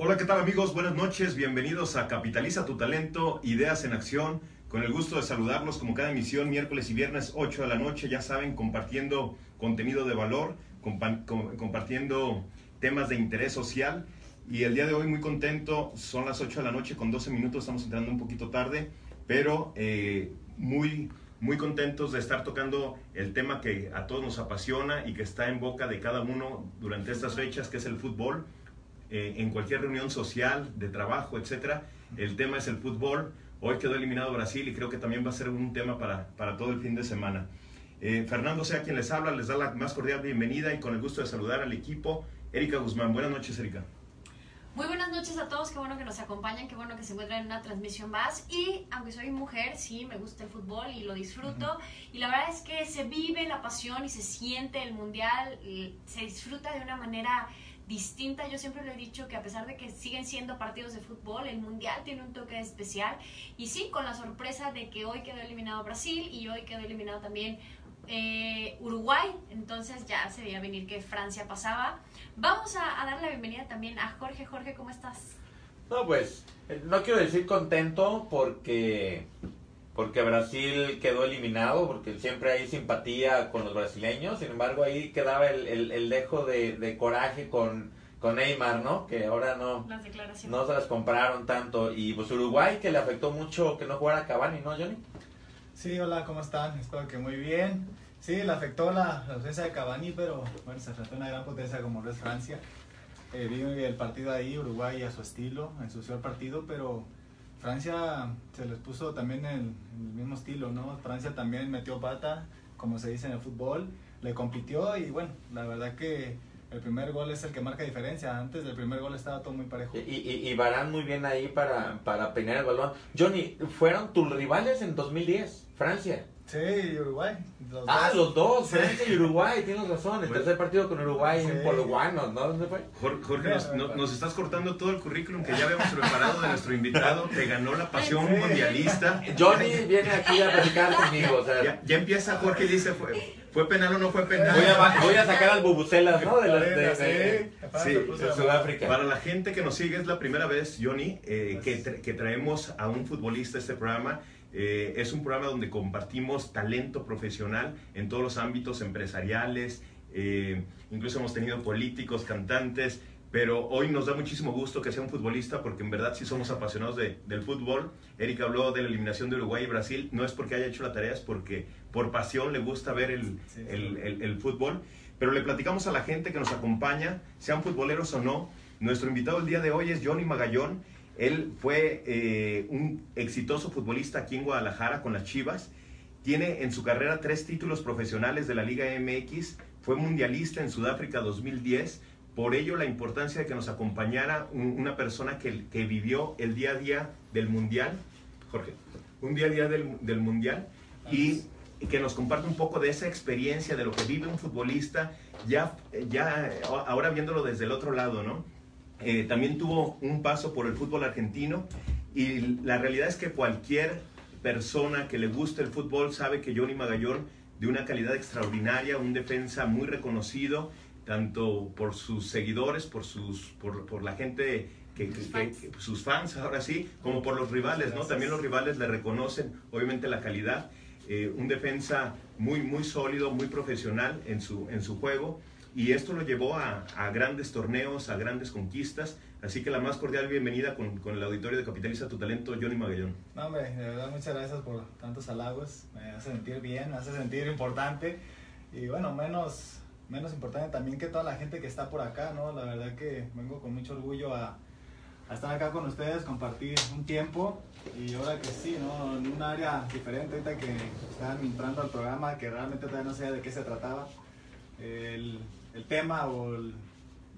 Hola, ¿qué tal amigos? Buenas noches, bienvenidos a Capitaliza tu Talento, Ideas en Acción. Con el gusto de saludarlos como cada emisión, miércoles y viernes 8 de la noche, ya saben, compartiendo contenido de valor, compa com compartiendo temas de interés social. Y el día de hoy muy contento, son las 8 de la noche con 12 minutos, estamos entrando un poquito tarde, pero eh, muy, muy contentos de estar tocando el tema que a todos nos apasiona y que está en boca de cada uno durante estas fechas, que es el fútbol. Eh, en cualquier reunión social, de trabajo, etcétera. El tema es el fútbol. Hoy quedó eliminado Brasil y creo que también va a ser un tema para, para todo el fin de semana. Eh, Fernando sea quien les habla, les da la más cordial bienvenida y con el gusto de saludar al equipo. Erika Guzmán, buenas noches, Erika. Muy buenas noches a todos, qué bueno que nos acompañan, qué bueno que se encuentran en una transmisión más. Y aunque soy mujer, sí, me gusta el fútbol y lo disfruto. Y la verdad es que se vive la pasión y se siente el mundial, se disfruta de una manera distinta. Yo siempre lo he dicho que a pesar de que siguen siendo partidos de fútbol, el mundial tiene un toque especial. Y sí, con la sorpresa de que hoy quedó eliminado Brasil y hoy quedó eliminado también eh, Uruguay. Entonces ya se veía venir que Francia pasaba. Vamos a, a dar la bienvenida también a Jorge. Jorge, ¿cómo estás? No, pues no quiero decir contento porque porque Brasil quedó eliminado, porque siempre hay simpatía con los brasileños, sin embargo ahí quedaba el, el, el dejo de, de, coraje con, con Neymar, ¿no? Que ahora no, no se las compraron tanto. Y pues Uruguay, que le afectó mucho que no jugara Cavani, ¿no, Johnny? Sí, hola, ¿cómo están? Espero que muy bien. Sí, le afectó la, la ausencia de Cavani, pero bueno, se trató de una gran potencia como lo es Francia. Eh, vi el partido ahí, Uruguay a su estilo, ensució el partido, pero Francia se les puso también en, el mismo estilo, ¿no? Francia también metió pata, como se dice en el fútbol, le compitió y bueno, la verdad que el primer gol es el que marca diferencia. Antes del primer gol estaba todo muy parejo. Y, y, y muy bien ahí para, para peinar el balón. Johnny, ¿fueron tus rivales en 2010? Francia. Sí, y Uruguay. Los ah, dos. los dos, Francia sí. y Uruguay, tienes razón. El tercer partido con Uruguay sí. en Pologuanos, ¿no? ¿Dónde fue? Jorge, nos, no, nos, estás cortando todo el currículum que ya habíamos preparado de nuestro invitado. Te ganó la pasión sí. mundialista. Johnny viene aquí a platicar conmigo. O sea, ya, ya, empieza Jorge y dice, ¿fue, ¿fue penal o no fue penal? Voy a, voy a sacar al bubucelas, ¿no? De, los, de, de, de, sí, de Sudáfrica. Para la gente que nos sigue, es la primera vez, Johnny, eh, que, tra que traemos a un futbolista a este programa. Eh, es un programa donde compartimos talento profesional en todos los ámbitos empresariales, eh, incluso hemos tenido políticos, cantantes, pero hoy nos da muchísimo gusto que sea un futbolista porque en verdad sí somos apasionados de, del fútbol. Erika habló de la eliminación de Uruguay y Brasil, no es porque haya hecho la tarea, es porque por pasión le gusta ver el, sí, sí. el, el, el fútbol. Pero le platicamos a la gente que nos acompaña, sean futboleros o no. Nuestro invitado el día de hoy es Johnny Magallón. Él fue eh, un exitoso futbolista aquí en Guadalajara con las Chivas. Tiene en su carrera tres títulos profesionales de la Liga MX. Fue mundialista en Sudáfrica 2010. Por ello la importancia de que nos acompañara un, una persona que, que, vivió el día a día del mundial. Jorge, un día a día del, del mundial. Y que nos comparte un poco de esa experiencia, de lo que vive un futbolista, ya, ya ahora viéndolo desde el otro lado, ¿no? Eh, también tuvo un paso por el fútbol argentino y la realidad es que cualquier persona que le guste el fútbol sabe que Johnny Magallón, de una calidad extraordinaria, un defensa muy reconocido, tanto por sus seguidores, por, sus, por, por la gente que, que, que, sus fans ahora sí, como por los rivales, ¿no? También los rivales le reconocen obviamente la calidad. Eh, un defensa muy, muy sólido, muy profesional en su, en su juego y esto lo llevó a, grandes torneos, a grandes conquistas. Así que la más cordial bienvenida con, con, el auditorio de Capitaliza tu Talento, Johnny Magallón. No, hombre, de verdad muchas gracias por tantos halagos. Me hace sentir bien, me hace sentir importante. Y bueno, menos, menos importante también que toda la gente que está por acá, ¿no? La verdad que vengo con mucho orgullo a, estar acá con ustedes, compartir un tiempo. Y ahora que sí, ¿no? En un área diferente, ahorita que estaban entrando al programa, que realmente todavía no sé de qué se trataba. El tema o el,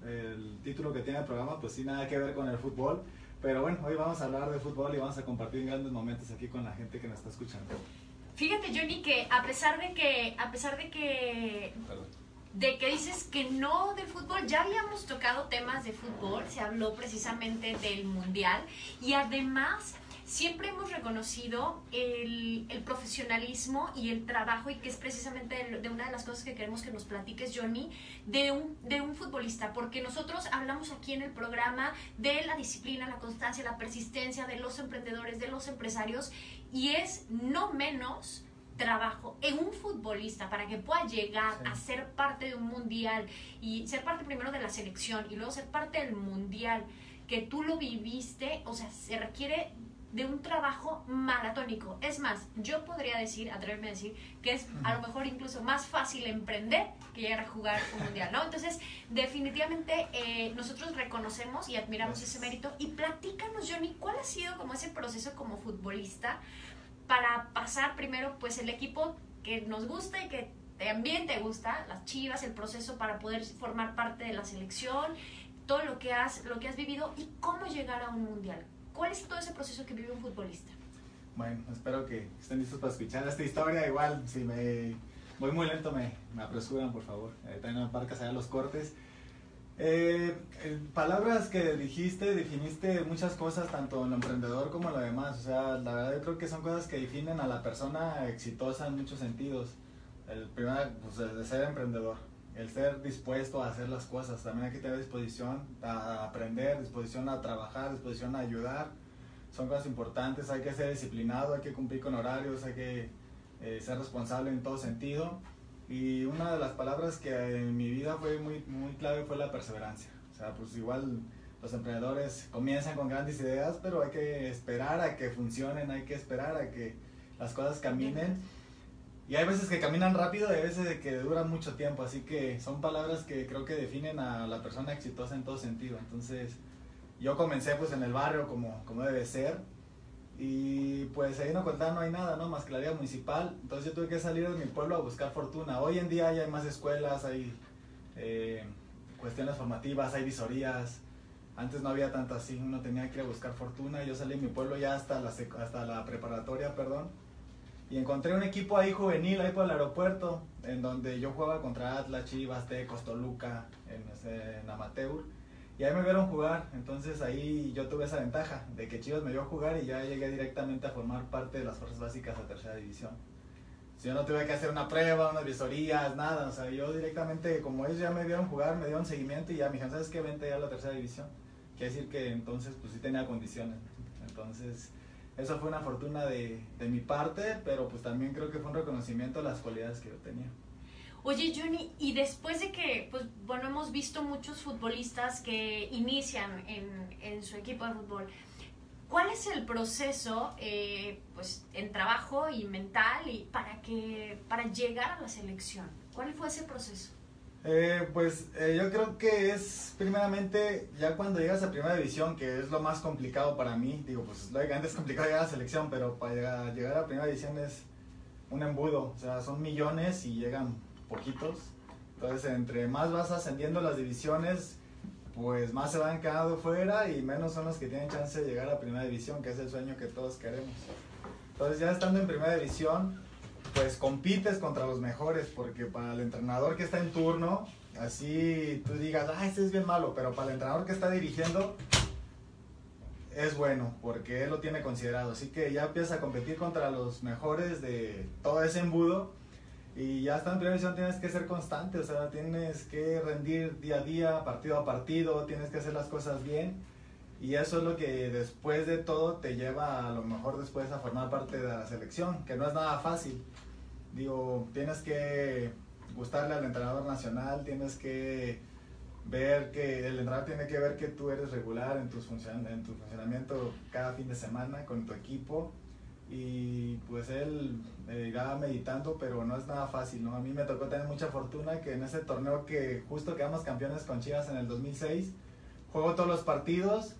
el título que tiene el programa, pues sí, nada que ver con el fútbol. Pero bueno, hoy vamos a hablar de fútbol y vamos a compartir grandes momentos aquí con la gente que nos está escuchando. Fíjate, Johnny, que a pesar de que, a pesar de que, de que dices que no del fútbol, ya habíamos tocado temas de fútbol, se habló precisamente del mundial y además siempre hemos reconocido el, el, profesionalismo y el trabajo y que es precisamente de, de, una de las cosas que queremos que nos platiques, Johnny, de un, de un futbolista, porque nosotros hablamos aquí en el programa de la disciplina, la constancia, la persistencia de los emprendedores, de los empresarios, y es no menos trabajo en un futbolista para que pueda llegar sí. a ser parte de un mundial y ser parte primero de la selección y luego ser parte del mundial que tú lo viviste, o sea, se requiere de un trabajo maratónico. Es más, yo podría decir, atreverme a decir, que es a lo mejor incluso más fácil emprender que llegar a jugar un mundial, ¿no? Entonces, definitivamente eh, nosotros reconocemos y admiramos ese mérito. Y platícanos, Johnny, ¿cuál ha sido como ese proceso como futbolista para pasar primero, pues, el equipo que nos gusta y que también te gusta, las chivas, el proceso para poder formar parte de la selección, todo lo que has, lo que has vivido y cómo llegar a un mundial? ¿Cuál es todo ese proceso que vive un futbolista? Bueno, espero que estén listos para escuchar esta historia. Igual, si me voy muy lento, me, me apresuran, por favor. Eh, también para que se los cortes. Eh, palabras que dijiste, definiste muchas cosas, tanto en lo emprendedor como en lo demás. O sea, la verdad yo creo que son cosas que definen a la persona exitosa en muchos sentidos. El primero, pues, de ser emprendedor. El ser dispuesto a hacer las cosas. También hay que tener disposición a aprender, disposición a trabajar, disposición a ayudar. Son cosas importantes. Hay que ser disciplinado, hay que cumplir con horarios, hay que eh, ser responsable en todo sentido. Y una de las palabras que en mi vida fue muy, muy clave fue la perseverancia. O sea, pues igual los emprendedores comienzan con grandes ideas, pero hay que esperar a que funcionen, hay que esperar a que las cosas caminen. Y hay veces que caminan rápido y hay veces que duran mucho tiempo, así que son palabras que creo que definen a la persona exitosa en todo sentido. Entonces, yo comencé pues en el barrio como, como debe ser y pues ahí no contar no hay nada, ¿no? Más que la municipal. Entonces yo tuve que salir de mi pueblo a buscar fortuna. Hoy en día ya hay más escuelas, hay eh, cuestiones formativas, hay visorías. Antes no había tanto así, uno tenía que ir a buscar fortuna. Yo salí de mi pueblo ya hasta la, hasta la preparatoria, perdón. Y encontré un equipo ahí juvenil, ahí por el aeropuerto, en donde yo jugaba contra Atlas, Chivas, Tecos, Toluca, en, en amateur. Y ahí me vieron jugar, entonces ahí yo tuve esa ventaja de que Chivas me vio jugar y ya llegué directamente a formar parte de las fuerzas básicas a tercera división. Si yo no tuve que hacer una prueba, unas visorías, nada, o sea, yo directamente, como ellos ya me vieron jugar, me dieron seguimiento y ya me dijeron, ¿sabes qué? Vente ya a la tercera división. Quiere decir que entonces, pues sí tenía condiciones. Entonces, eso fue una fortuna de, de mi parte, pero pues también creo que fue un reconocimiento de las cualidades que yo tenía. Oye, Johnny, y después de que, pues bueno, hemos visto muchos futbolistas que inician en, en su equipo de fútbol, ¿cuál es el proceso, eh, pues, en trabajo y mental y para que, para llegar a la selección? ¿Cuál fue ese proceso? Eh, pues eh, yo creo que es primeramente ya cuando llegas a primera división, que es lo más complicado para mí, digo, pues lógicamente es complicado llegar a la selección, pero para llegar, llegar a primera división es un embudo, o sea, son millones y llegan poquitos. Entonces, entre más vas ascendiendo las divisiones, pues más se van quedando fuera y menos son los que tienen chance de llegar a primera división, que es el sueño que todos queremos. Entonces, ya estando en primera división, pues compites contra los mejores, porque para el entrenador que está en turno, así tú digas, ah, este es bien malo, pero para el entrenador que está dirigiendo, es bueno, porque él lo tiene considerado. Así que ya empiezas a competir contra los mejores de todo ese embudo y ya está en primera división tienes que ser constante, o sea, tienes que rendir día a día, partido a partido, tienes que hacer las cosas bien. Y eso es lo que después de todo te lleva a lo mejor después a formar parte de la selección, que no es nada fácil. Digo, tienes que gustarle al entrenador nacional, tienes que ver que el entrenador tiene que ver que tú eres regular en, tus funcion en tu funcionamiento cada fin de semana con tu equipo y pues él eh, iba meditando, pero no es nada fácil, ¿no? A mí me tocó tener mucha fortuna que en ese torneo que justo quedamos campeones con Chivas en el 2006, juego todos los partidos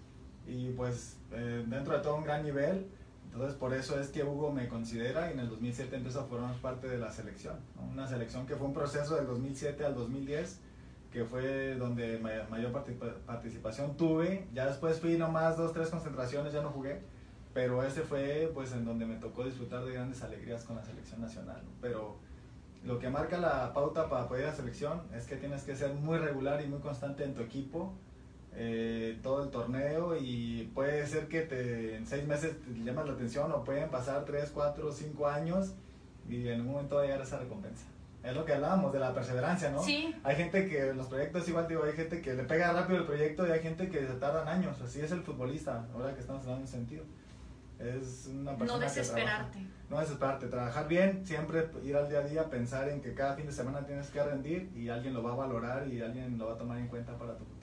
y pues eh, dentro de todo un gran nivel, entonces por eso es que Hugo me considera y en el 2007 empezó a formar parte de la selección, ¿no? una selección que fue un proceso del 2007 al 2010 que fue donde mayor participación tuve. Ya después fui nomás dos, tres concentraciones, ya no jugué. Pero ese fue pues en donde me tocó disfrutar de grandes alegrías con la selección nacional. Pero lo que marca la pauta para poder ir a la selección es que tienes que ser muy regular y muy constante en tu equipo. Eh, todo el torneo y puede ser que te, en seis meses te llamas la atención o pueden pasar tres, cuatro, cinco años y en un momento va a llegar esa recompensa. Es lo que hablábamos de la perseverancia, ¿no? Sí. Hay gente que en los proyectos, igual digo, hay gente que le pega rápido el proyecto y hay gente que se tardan años. Así es el futbolista, ahora que estamos hablando en sentido. Es una persona no desesperarte. no desesperarte, trabajar bien, siempre ir al día a día, pensar en que cada fin de semana tienes que rendir y alguien lo va a valorar y alguien lo va a tomar en cuenta para tu futuro.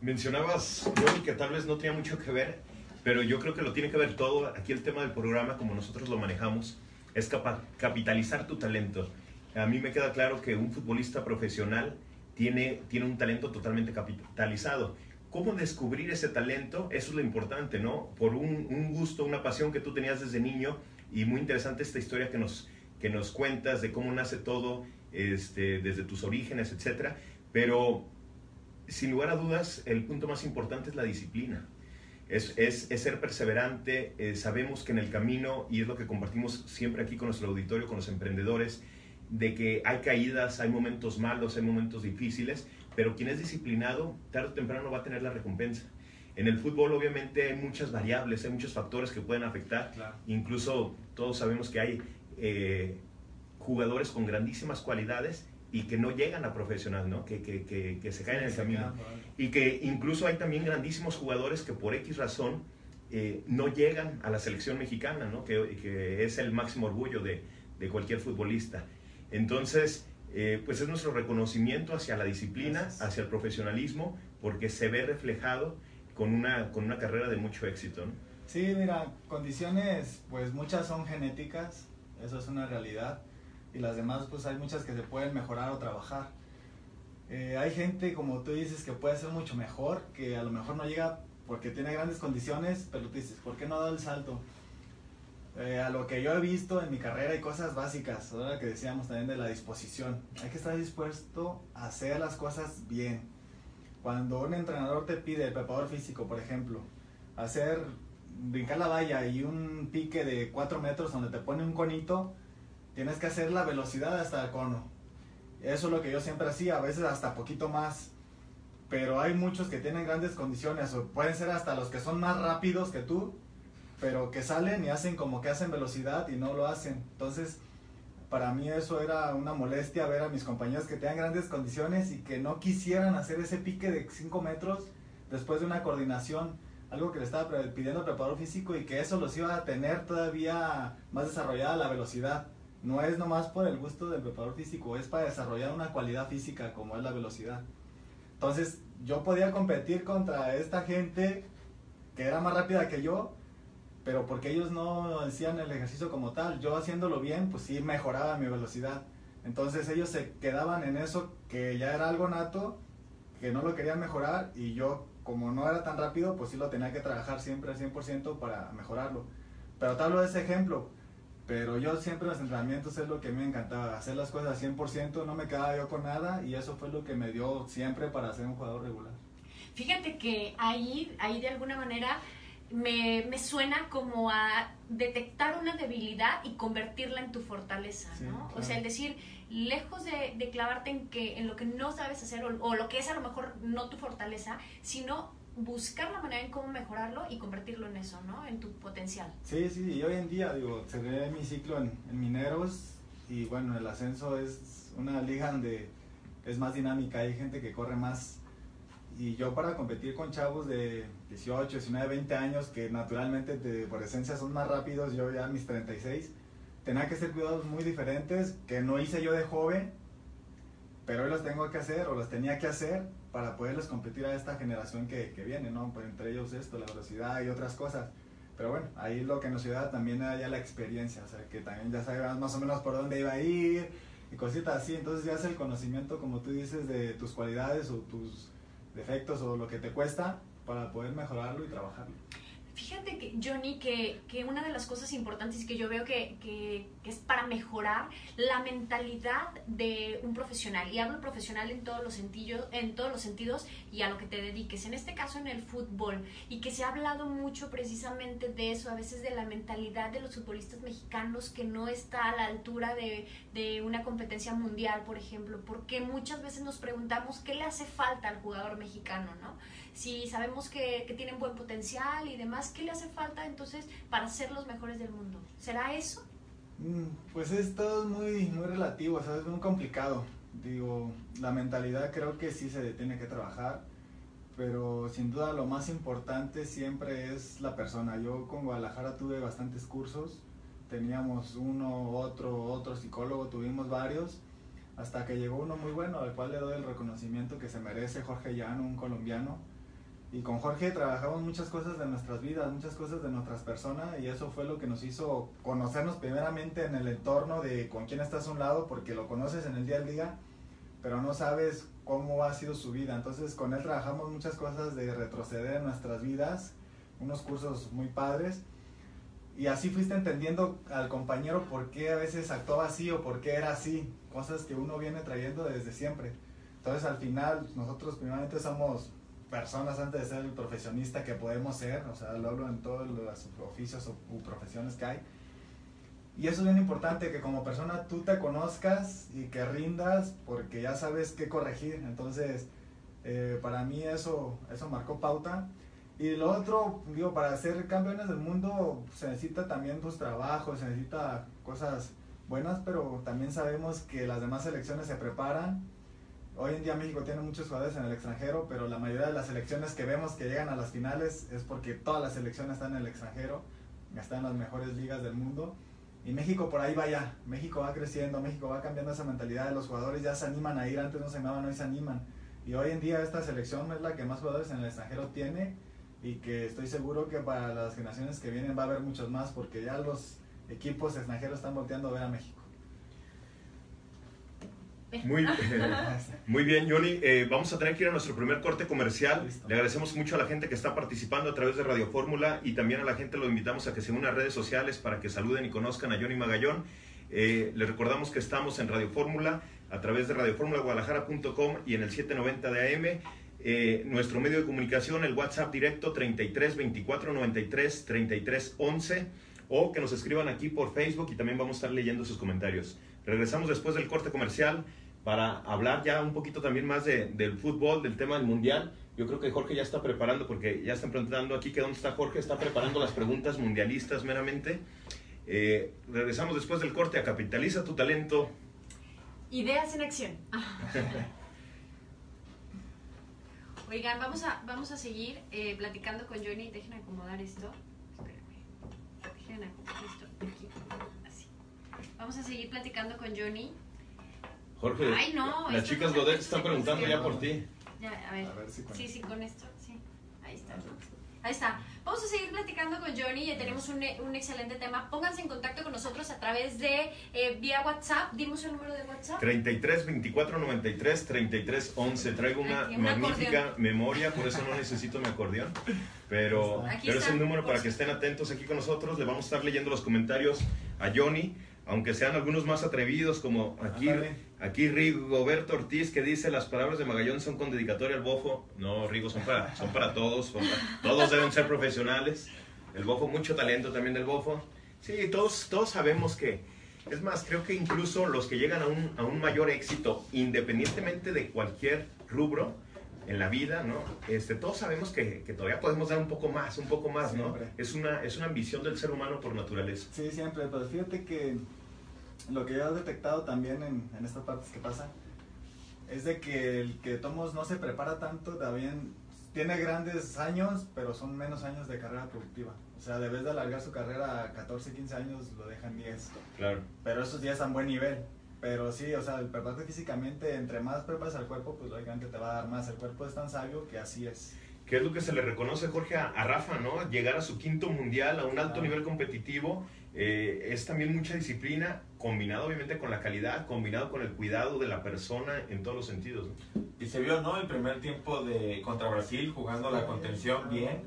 Mencionabas, yo que tal vez no tenía mucho que ver, pero yo creo que lo tiene que ver todo. Aquí el tema del programa, como nosotros lo manejamos, es capitalizar tu talento. A mí me queda claro que un futbolista profesional tiene, tiene un talento totalmente capitalizado. ¿Cómo descubrir ese talento? Eso es lo importante, ¿no? Por un, un, gusto, una pasión que tú tenías desde niño y muy interesante esta historia que nos, que nos cuentas de cómo nace todo este, desde tus orígenes, etc. Pero sin lugar a dudas, el punto más importante es la disciplina es, es, es ser perseverante. Eh, sabemos que en el camino, y es lo que compartimos siempre aquí con nuestro auditorio, con los emprendedores, de que hay caídas, hay momentos malos, hay momentos difíciles, pero quien es disciplinado, tarde o temprano va a tener la recompensa. En el fútbol obviamente hay muchas variables, hay muchos factores que pueden afectar. Incluso todos sabemos que hay eh, jugadores con grandísimas cualidades y que no llegan a profesional, ¿no? Que, que, que, que se caen en el camino. Y que incluso hay también grandísimos jugadores que por X razón eh, no llegan a la selección mexicana, ¿no? Que, es el máximo orgullo de, de cualquier futbolista. Entonces, eh, pues es nuestro reconocimiento hacia la disciplina, hacia el profesionalismo, porque se ve reflejado con una, con una carrera de mucho éxito, ¿no? Sí, mira, condiciones, pues muchas son genéticas, eso es una realidad y las demás pues hay muchas que se pueden mejorar o trabajar. Eh, hay gente, como tú dices, que puede ser mucho mejor, que a lo mejor no llega porque tiene grandes condiciones, pero tú dices, ¿por qué no ha dado el salto? Eh, a lo que yo he visto en mi carrera hay cosas básicas, ahora que decíamos también de la disposición. Hay que estar dispuesto a hacer las cosas bien. Cuando un entrenador te pide, el preparador físico, por ejemplo, hacer, brincar la valla y un pique de 4 metros donde te pone un conito, tienes que hacer la velocidad hasta el cono. Eso es lo que yo siempre hacía, a veces hasta poquito más. Pero hay muchos que tienen grandes condiciones, o pueden ser hasta los que son más rápidos que tú, pero que salen y hacen como que hacen velocidad y no lo hacen. Entonces, para mí eso era una molestia ver a mis compañeros que tenían grandes condiciones y que no quisieran hacer ese pique de 5 metros después de una coordinación, algo que le estaba pidiendo al preparador físico y que eso los iba a tener todavía más desarrollada la velocidad no es nomás por el gusto del preparador físico, es para desarrollar una cualidad física como es la velocidad. Entonces, yo podía competir contra esta gente que era más rápida que yo, pero porque ellos no hacían el ejercicio como tal, yo haciéndolo bien, pues sí mejoraba mi velocidad. Entonces ellos se quedaban en eso que ya era algo nato, que no lo querían mejorar y yo como no era tan rápido, pues sí lo tenía que trabajar siempre al 100% para mejorarlo. Pero te hablo de ese ejemplo pero yo siempre en los entrenamientos es lo que me encantaba, hacer las cosas al 100%, no me quedaba yo con nada y eso fue lo que me dio siempre para ser un jugador regular. Fíjate que ahí, ahí de alguna manera me, me suena como a detectar una debilidad y convertirla en tu fortaleza, ¿no? O sea, el decir, lejos de, de, clavarte en, que, en lo que no sabes hacer o, o lo que es a lo mejor no tu fortaleza, sino buscar la manera en cómo mejorarlo y convertirlo en eso, ¿no? En tu potencial. Sí, sí, y hoy en día, digo, cerré mi ciclo en, Mineros y bueno, el ascenso es una liga donde es más dinámica, hay gente que corre más. Y yo para competir con chavos de 18, 19, 20 años que naturalmente de, por esencia son más rápidos, yo ya mis 36, tenía que hacer cuidados muy diferentes que no hice yo de joven, pero hoy los tengo que hacer o los tenía que hacer para poderles competir a esta generación que, que viene, ¿no? Pues entre ellos esto, la velocidad y otras cosas. Pero bueno, ahí lo que nos ayuda también era ya la experiencia, o sea, que también ya sabías más o menos por dónde iba a ir y cositas así. Entonces ya es el conocimiento, como tú dices, de tus cualidades o tus defectos o lo que te cuesta para poder mejorarlo y trabajarlo. Fíjate que, Johnny, que, que una de las cosas importantes que yo veo que, que, es para mejorar la mentalidad de un profesional, y hablo profesional en todos, los sentidos, en todos los sentidos y a lo que te dediques, en este caso en el fútbol, y que se ha hablado mucho precisamente de eso, a veces de la mentalidad de los futbolistas mexicanos que no está a la altura de, de una competencia mundial, por ejemplo, porque muchas veces nos preguntamos qué le hace falta al jugador mexicano, ¿no? si sabemos que, tienen buen potencial y demás, ¿qué le hace falta entonces para ser los mejores del mundo? ¿Será eso? Mm, pues es todo muy, muy relativo, o es muy complicado. Digo, la mentalidad creo que sí se tiene que trabajar, pero sin duda lo más importante siempre es la persona. Yo con Guadalajara tuve bastantes cursos, teníamos uno, otro, otro psicólogo, tuvimos varios, hasta que llegó uno muy bueno, al cual le doy el reconocimiento que se merece, Jorge Llano, un colombiano y con Jorge trabajamos muchas cosas de nuestras vidas, muchas cosas de nuestras personas y eso fue lo que nos hizo conocernos primeramente en el entorno de con quién estás a un lado porque lo conoces en el día a día, pero no sabes cómo ha sido su vida. Entonces con él trabajamos muchas cosas de retroceder en nuestras vidas, unos cursos muy padres. Y así fuiste entendiendo al compañero por qué a veces actuaba así o por qué era así, cosas que uno viene trayendo desde siempre. Entonces al final nosotros primeramente somos personas antes de ser el profesionista que podemos ser, o sea, lo hablo en todos los oficios o profesiones que hay. Y eso es bien importante, que como persona tú te conozcas y que rindas porque ya sabes qué corregir. Entonces, eh, para mí eso, eso marcó pauta. Y lo otro, digo, para ser campeones del mundo se necesita también tus trabajos, se necesita cosas buenas, pero también sabemos que las demás selecciones se preparan Hoy en día México tiene muchos jugadores en el extranjero, pero la mayoría de las selecciones que vemos que llegan a las finales es porque todas las selecciones están en el extranjero, están en las mejores ligas del mundo. Y México por ahí va ya, México va creciendo, México va cambiando esa mentalidad de los jugadores, ya se animan a ir, antes no se animaban, hoy se animan. Y hoy en día esta selección es la que más jugadores en el extranjero tiene y que estoy seguro que para las generaciones que vienen va a haber muchos más porque ya los equipos extranjeros están volteando a ver a México. Muy, muy bien, Johnny. Eh, vamos a tener que ir a nuestro primer corte comercial. Le agradecemos mucho a la gente que está participando a través de Radio Fórmula y también a la gente lo invitamos a que se unan a redes sociales para que saluden y conozcan a Johnny Magallón. Eh, les recordamos que estamos en Radio Fórmula a través de radioformulaguadalajara.com y en el 790 de AM. Eh, nuestro medio de comunicación, el WhatsApp directo 33 24 93 33 11 o que nos escriban aquí por Facebook y también vamos a estar leyendo sus comentarios. Regresamos después del corte comercial para hablar ya un poquito también más de, del fútbol, del tema del mundial. Yo creo que Jorge ya está preparando, porque ya están preguntando aquí que dónde está Jorge, está preparando las preguntas mundialistas meramente. Eh, regresamos después del corte a Capitaliza tu talento. Ideas en acción. Oigan, vamos a, vamos a seguir eh, platicando con Johnny. Dejen acomodar esto. Espérenme. Dejen acomodar esto aquí. Así. Vamos a seguir platicando con Johnny. Jorge, Ay, no, las chicas Godet están preguntando ya por ti. Ya, a ver. sí, sí, con esto, sí. Ahí está. Ahí está. Vamos a seguir platicando con Johnny. Ya tenemos un, un, excelente tema. Pónganse en contacto con nosotros a través de eh, vía WhatsApp. Dimos el número de WhatsApp. 33 24 93 33 11. Traigo una magnífica memoria, por eso no necesito mi acordeón. Pero, pero es un número para que estén atentos aquí con nosotros. Le vamos a estar leyendo los comentarios a Johnny aunque sean algunos más atrevidos, como aquí, aquí Rigoberto Ortiz, que dice las palabras de Magallón son con dedicatoria al bofo. No, Rigo, son para, son para todos, todos deben ser profesionales. El bofo, mucho talento también del bofo. Sí, todos, todos sabemos que, es más, creo que incluso los que llegan a un, a un mayor éxito, independientemente de cualquier rubro, en la vida, ¿no? Este, todos sabemos que, que, todavía podemos dar un poco más, un poco más, ¿no? Es una, es una ambición del ser humano por naturaleza. Sí, siempre, pero fíjate que lo que yo he detectado también en, en estas partes que pasa es de que el que Tomos no se prepara tanto, también tiene grandes años, pero son menos años de carrera productiva. O sea, debes de alargar su carrera a 14, 15 años, lo dejan 10. Claro. Pero esos días están buen nivel. Pero sí, o sea, el prepararte físicamente, entre más preparas al cuerpo, pues lógicamente te va a dar más. El cuerpo es tan sabio que así es. ¿Qué es lo que se le reconoce, Jorge, a, Rafa, ¿no? Llegar a su quinto mundial, a un alto nivel competitivo, eh, es también mucha disciplina, combinado obviamente con la calidad, combinado con el cuidado de la persona en todos los sentidos. Y se vio, ¿no? El primer tiempo de contra Brasil, jugando la contención bien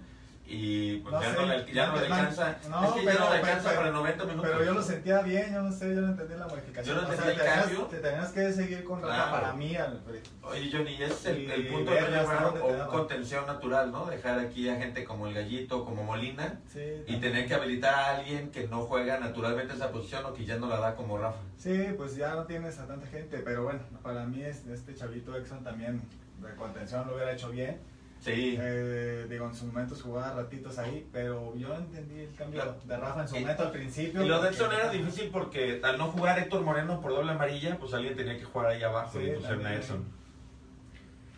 y pues No ya, sé, no le, ya no le alcanza. no, es que ya pero- no le alcanza pero- para 90 minutos. Pero yo lo sentía bien, yo no sé, yo no entendí la modificación. Yo no O sea, entendí el tenías- cambio. Te tenías que seguir con Rafa Claro. para mí. Al, Oye, Johnny, ese es el, el punto dónde te o un contención natural, ¿no? Dejar aquí a gente como el Gallito, como Molina, sí, y también. tener que habilitar a alguien que no juega naturalmente esa posición o que ya no la da como Rafa. Sí, pues ya no tienes a tanta gente, pero bueno, para mí es- este chavito Exxon también de contención lo hubiera hecho bien. Sí. Eh, digo, en sus momentos jugaba ratitos ahí, pero yo entendí el cambio Claro. de Rafa en su momento al principio. Y lo de Edson era difícil porque al no jugar Héctor Moreno por doble amarilla, pues alguien tenía que jugar ahí abajo Sí, y pusieron a. Edson.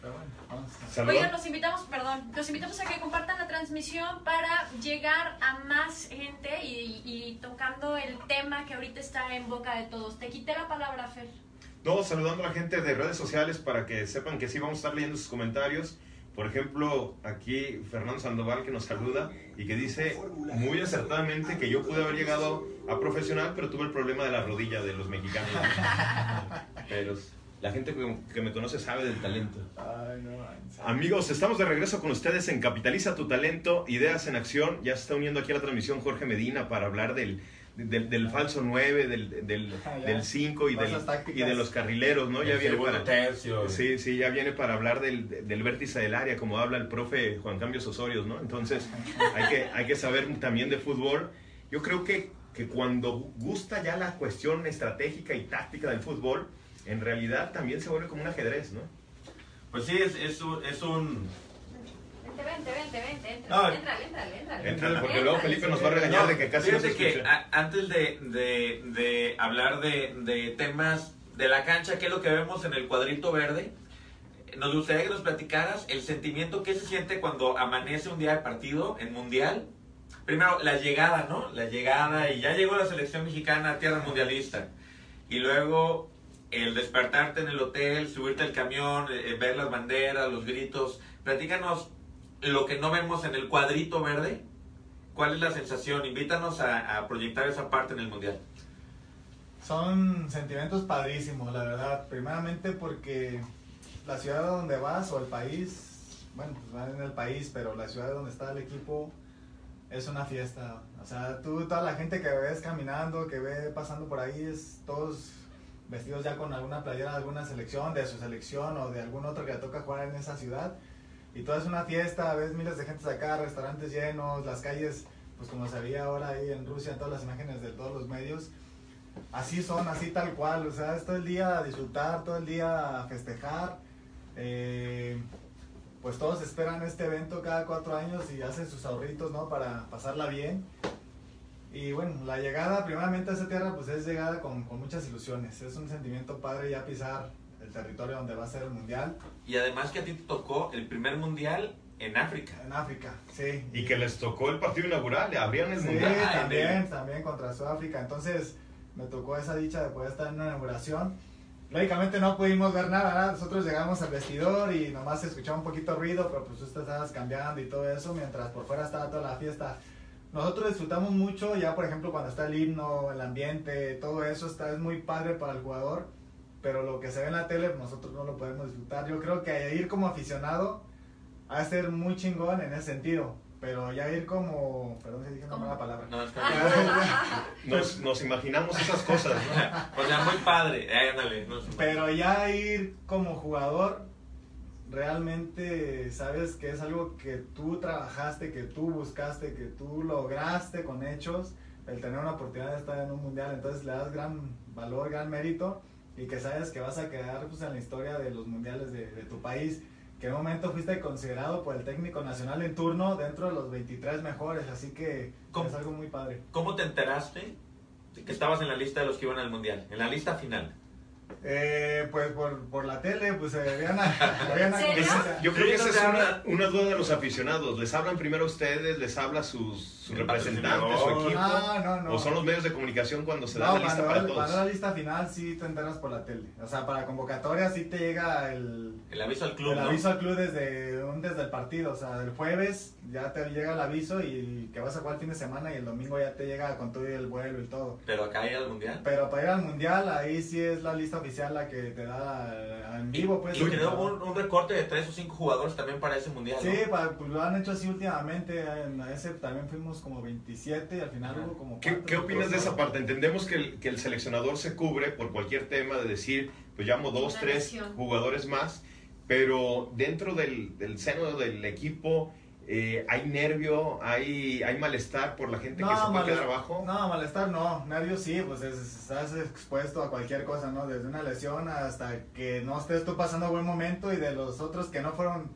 Pero bueno, vamos. Saludos. Oigan, los invitamos, perdón, los invitamos a que compartan la transmisión para llegar a más gente y, y tocando el tema que ahorita está en boca de todos. Te quité la palabra, Fer. No, saludando a la gente de redes sociales para que sepan que sí vamos a estar leyendo sus comentarios. Por ejemplo, aquí Fernando Sandoval que nos saluda y que dice muy acertadamente que yo pude haber llegado a profesional, pero tuve el problema de la rodilla de los mexicanos. Pero la gente que, me conoce sabe del talento. Amigos, estamos de regreso con ustedes en Capitaliza tu talento, ideas en acción. Ya se está uniendo aquí a la transmisión Jorge Medina para hablar del, del, del falso 9, del, del, Ah, del 5 y, del- y de los carrileros, ¿no? Ya viene para... tercio. Sí, sí, ya viene para hablar del, del vértice del área, como habla el profe Juan Cambios Osorios, ¿no? Entonces, hay que, hay que saber también de fútbol. Yo creo que, que cuando gusta ya la cuestión estratégica y táctica del fútbol, en realidad también se vuelve como un ajedrez, ¿no? Pues sí, es, es un... Es un Vente, vente, vente, vente, entra, No. entra, entra, entra. Entra, porque luego Felipe nos va a regañar de que casi no se que a- antes de, de, de hablar de, de temas de la cancha, que es lo que vemos en el cuadrito verde, nos gustaría que nos platicaras el sentimiento que se siente cuando amanece un día de partido en Mundial. Primero, la llegada, ¿no? La llegada y ya llegó la selección mexicana a tierra mundialista. Y luego el despertarte en el hotel, subirte al camión, eh, ver las banderas, los gritos. Platícanos lo que no vemos en el cuadrito verde. ¿Cuál es la sensación? Invítanos a, proyectar esa parte en el mundial. Son sentimientos padrísimos, la verdad. Primeramente porque la ciudad donde vas o el país, bueno, pues van en el país, pero la ciudad donde está el equipo es una fiesta. O sea, tú, toda la gente que ves caminando, que ve pasando por ahí, es todos vestidos ya con alguna playera de alguna selección, de su selección o de algún otro que le toca jugar en esa ciudad. Y todo es una fiesta, ves miles de gente acá, restaurantes llenos, las calles, pues como se veía ahora ahí en Rusia, todas las imágenes de todos los medios, así son, así tal cual, o sea, es todo el día a disfrutar, todo el día a festejar. eh, pues todos esperan este evento cada cuatro años y hacen sus ahorritos, ¿no? Para pasarla bien. Y bueno, la llegada primeramente a esa tierra pues es llegada con muchas ilusiones. Es un sentimiento padre ya pisar el territorio donde va a ser el mundial. Y además que a ti te tocó el primer mundial en África. En África, sí. Y que les tocó el partido inaugural, abrían el Sí, mundial. también, también contra Sudáfrica. Entonces me tocó esa dicha de poder estar en una inauguración. Lógicamente no pudimos ver nada, ¿verdad? nosotros llegamos al vestidor y nomás se escuchaba un poquito ruido, pero pues tú estabas cambiando y todo eso, mientras por fuera estaba toda la fiesta. Nosotros disfrutamos mucho, ya por ejemplo cuando está el himno, el ambiente, todo eso está, es muy padre para el jugador, pero lo que se ve en la tele nosotros no lo podemos disfrutar. Yo creo que ir como aficionado ha de ser muy chingón en ese sentido, pero ya ir como, perdón si dije una mala palabra. No, es que- Nos, nos imaginamos esas cosas, ¿no? o sea, muy padre. Eh, ándale, no. Pero ya ir como jugador, realmente sabes que es algo que tú trabajaste, que tú buscaste, que tú lograste con hechos, el tener una oportunidad de estar en un mundial, entonces le das gran valor, gran mérito y que sabes que vas a quedar pues, en la historia de los mundiales de, de tu país. Un momento fuiste considerado por el técnico nacional en turno dentro de los 23 mejores, así que es algo muy padre. ¿Cómo te enteraste de que estabas en la lista de los que iban al mundial? En la lista final. Eh, pues por, por la tele, pues se veían a, habían. Es- yo creo que esa es una, una duda de los aficionados. ¿Les hablan primero a ustedes? ¿Les habla sus, su patrocinador. equipo? No, no, no. ¿O son los medios de comunicación cuando se da No, la lista para cuando todos? la lista final sí te enteras por la tele. O sea, para convocatoria sí te llega el, El aviso al club, el ¿no? aviso al club desde, un- desde el partido. O sea, el jueves ya te llega el aviso y que vas a jugar el fin de semana y el domingo ya te llega con todo y el vuelo y todo. Pero acá ir al mundial. Pero para ir al mundial, ahí sí es la lista oficial la que te da eh, en vivo, pues. Y generó un, un recorte de tres o cinco jugadores también para ese mundial. Sí, ¿no? pa- pues lo han hecho así últimamente. En ese también fuimos como 27 y al final Ajá. hubo como. ¿Qué, cuatro. qué opinas de esa parte? Entendemos que el, que el seleccionador se cubre por cualquier tema de decir, pues llamo dos, Una tres lesión. jugadores más, pero dentro del, del seno del equipo eh, hay nervio, hay, hay malestar por la gente que se puede males- quedar abajo. No, malestar no. Nervios sí, pues es- estás expuesto a cualquier cosa, ¿no? Desde una lesión hasta que no estés tú pasando buen momento y de los otros que no fueron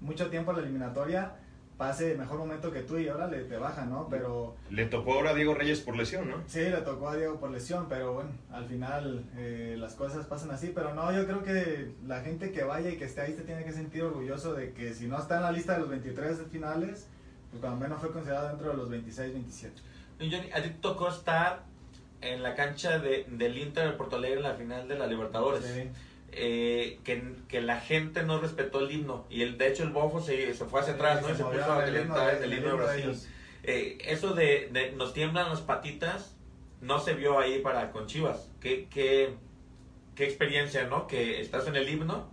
mucho tiempo a la eliminatoria, pase mejor momento que tú y órale, te bajan, ¿no? Pero Le tocó ahora a Diego Reyes por lesión, ¿no? sí, le tocó a Diego por lesión, pero bueno, al final eh, las cosas pasan así. Pero no, yo creo que la gente que vaya y que esté ahí se tiene que sentir orgulloso de que si no está en la lista de los 23 finales, pues cuando menos fue considerado dentro de los 26, 27. Y Johnny, a ti te tocó estar en la cancha de, del Inter de Porto Alegre en la final de la Libertadores. Sí. Eh, que, que la gente no respetó el himno. Y el, de hecho el bofo se, se fue hacia atrás, ¿no? Y se puso a el de- el el himno de Brasil. Eh, eso de, de nos tiemblan las patitas no se vio ahí para con Chivas. ¿Qué, qué, qué experiencia, ¿no? Que estás en el himno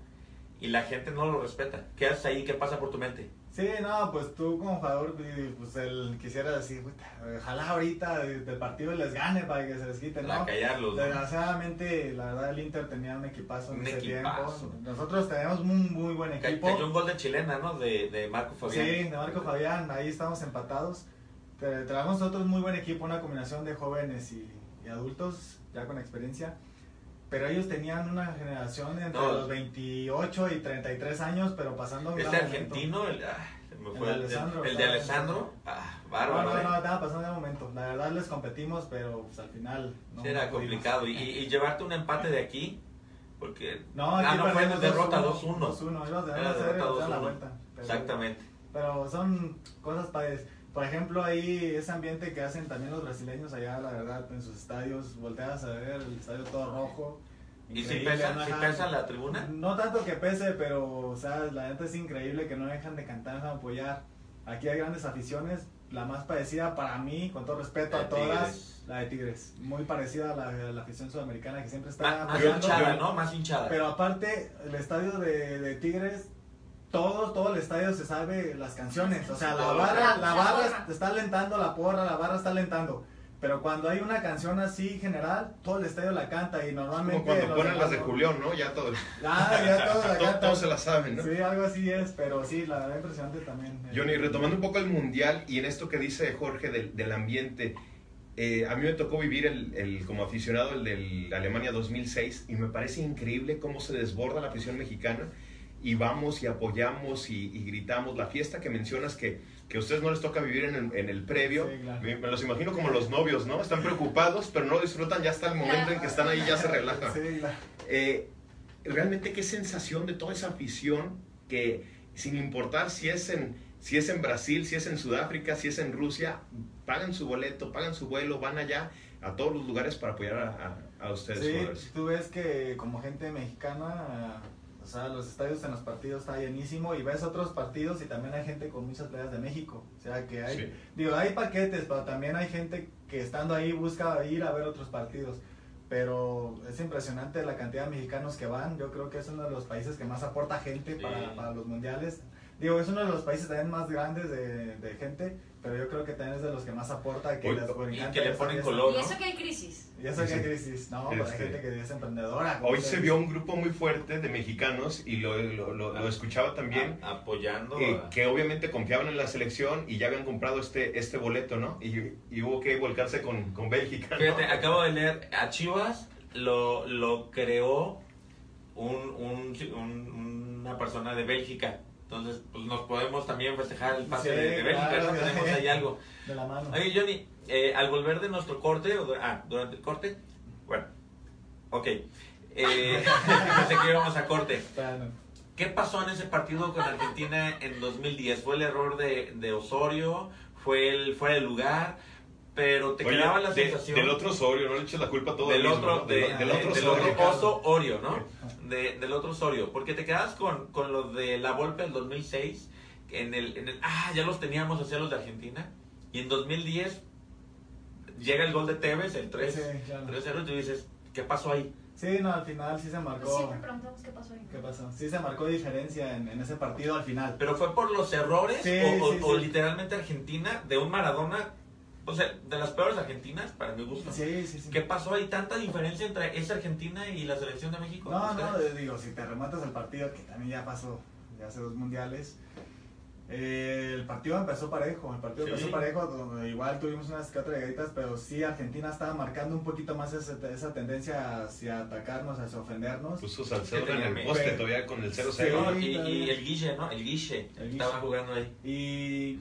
y la gente no lo respeta. ¿Qué haces ahí? ¿Qué pasa por tu mente? Sí, no, pues tú como jugador, pues él quisiera decir, "Puta, ojalá ahorita del partido les gane para que se les quite, Para ¿no? callarlos. ¿no? Desgraciadamente, la verdad, el Inter tenía un equipazo en Un ese equipazo. tiempo. Nosotros tenemos un muy buen equipo. Cayó un gol de chilena, ¿no? De, de Marco Fabián. Sí, de Marco Fabián, ahí estamos empatados. Te- Tenemos nosotros muy buen equipo, una combinación de jóvenes y, y adultos, ya con experiencia. Pero ellos tenían una generación entre No. los 28 y 33 años, pero pasando Este argentino, el, ah, me El fue de el, el- Alessandro, el de Alessandro, ah, No, bárbaro. no, ¿eh? no, estaba pasando de momento. La verdad les competimos, pero pues, al final no. Sí, era no complicado. Y, y- llevarte un empate de aquí, porque. No, ah, no fue derrota 2-1. 2-1. 2-1, ibas de Era 1 derrota a 0 la 2-1. vuelta. Pero- Exactamente. Pero son cosas padres. Por ejemplo, ahí ese ambiente que hacen también los brasileños allá, la verdad, en sus estadios, volteas a ver el estadio todo rojo. ¿Y si pesa, no si pesa la tribuna? No tanto que pese, pero, o sea, la neta es increíble que no dejan de cantar, de apoyar. Aquí hay grandes aficiones. La más parecida para mí, con todo respeto La a todas, Tigres. la de Tigres. Muy parecida a la, a la afición sudamericana que siempre está Más, más hinchada, ¿no? Más hinchada. Pero aparte, el estadio de, de Tigres, todo, todo el estadio se sabe las canciones. O sea, la barra, La- la la barra está alentando, la porra, la barra está alentando. Pero cuando hay una canción así general, todo el estadio la canta y normalmente... Como cuando ponen las de Julián, ¿no? Ya todo, Ah, ya todos la todo- cantan. todos se la saben, ¿no? Sí, algo así es, pero sí, la verdad impresionante también. eh. Johnny, retomando un poco el mundial y en esto que dice Jorge del, del ambiente, eh, a mí me tocó vivir el, el- como aficionado el del Alemania 2006 y me parece increíble cómo se desborda la afición mexicana y vamos y apoyamos y, y gritamos. La fiesta que mencionas que, que a ustedes no les toca vivir en el, en el previo, Sí, claro. me, me los imagino como los novios, ¿no? Están preocupados, pero no lo disfrutan, ya hasta el momento en que están ahí ya se relajan. Sí, la- Eh, realmente qué sensación de toda esa afición que sin importar si es en si es en Brasil, si es en Sudáfrica, si es en Rusia, pagan su boleto, pagan su vuelo, van allá a todos los lugares para apoyar a, a- a ustedes. Sí, tú ves que como gente mexicana, o sea, los estadios en los partidos está llenísimo y ves otros partidos y también hay gente con muchas playas de México. O sea, que hay, Sí. digo, hay paquetes, pero también hay gente que estando ahí busca ir a ver otros partidos. Pero es impresionante la cantidad de mexicanos que van. Yo creo que es uno de los países que más aporta gente Sí. para, para los mundiales. Digo, es uno de los países también más grandes de, de gente, pero yo creo que también es de los que más aporta. Que Hoy- les y encanta que le ponen color. Y eso que hay crisis. Y eso que hay crisis, no, pues hay Este, gente que es emprendedora. Hoy se vio un grupo muy fuerte de mexicanos y lo, lo- lo- lo escuchaba también. A- apoyando. eh, a- que obviamente confiaban en la selección y ya habían comprado este, este boleto, ¿no? Y, y hubo que volcarse con, con Bélgica. ¿no? Fíjate, acabo de leer, a Chivas lo, lo creó un, un- un- una persona de Bélgica. Entonces, pues nos podemos también festejar el pase Sí, de, de Bélgica, claro, ¿no? Tenemos ahí algo. De la mano. Oye, Johnny, eh, al volver de nuestro corte, o ah, durante el corte, bueno, ok. Eh, pensé que íbamos a corte. Bueno, ¿Qué pasó en ese partido con Argentina en 2010? ¿Fue el error de, de Osorio? ¿Fue el fuera de lugar? Pero te Oye, quedaba la de- sensación del otro Osorio, no le eches la culpa a todo del el mismo, otro, ¿no? de- del, del de- otro del Osorio. otro oso Orio, ¿no? De- del otro Osorio. Porque te quedas con, con lo de la Volpe del 2006. En el, en el, ah, ya los teníamos hacia los de Argentina. Y en 2010 llega el gol de Tevez, el 3 Sí, claro. 3-0, y tú dices, ¿qué pasó ahí? Sí, no, al final sí se Pues marcó. siempre preguntamos qué pasó ahí. ¿Qué pasó? Sí se marcó diferencia en, en ese partido al final. ¿Pero fue por los errores Sí, o, o- sí, o sí. literalmente Argentina de un Maradona? O sea, de las peores Argentinas, para mi gusto. Sí, sí, sí. ¿Qué pasó? ¿Hay tanta diferencia entre esa Argentina y la selección de México? No, ¿Ustedes? no, digo, si te remontas al partido, que también ya pasó, ya hace dos mundiales, eh, el partido empezó parejo, el partido Sí. empezó parejo, donde igual tuvimos unas que otras llegadas, pero sí Argentina estaba marcando un poquito más esa, esa tendencia hacia atacarnos, hacia ofendernos. Puso Salcedo en el poste todavía con el 0-0. No, Sí, y, el Guille, ¿no? El Guille. El Estaba Guille. jugando ahí. Y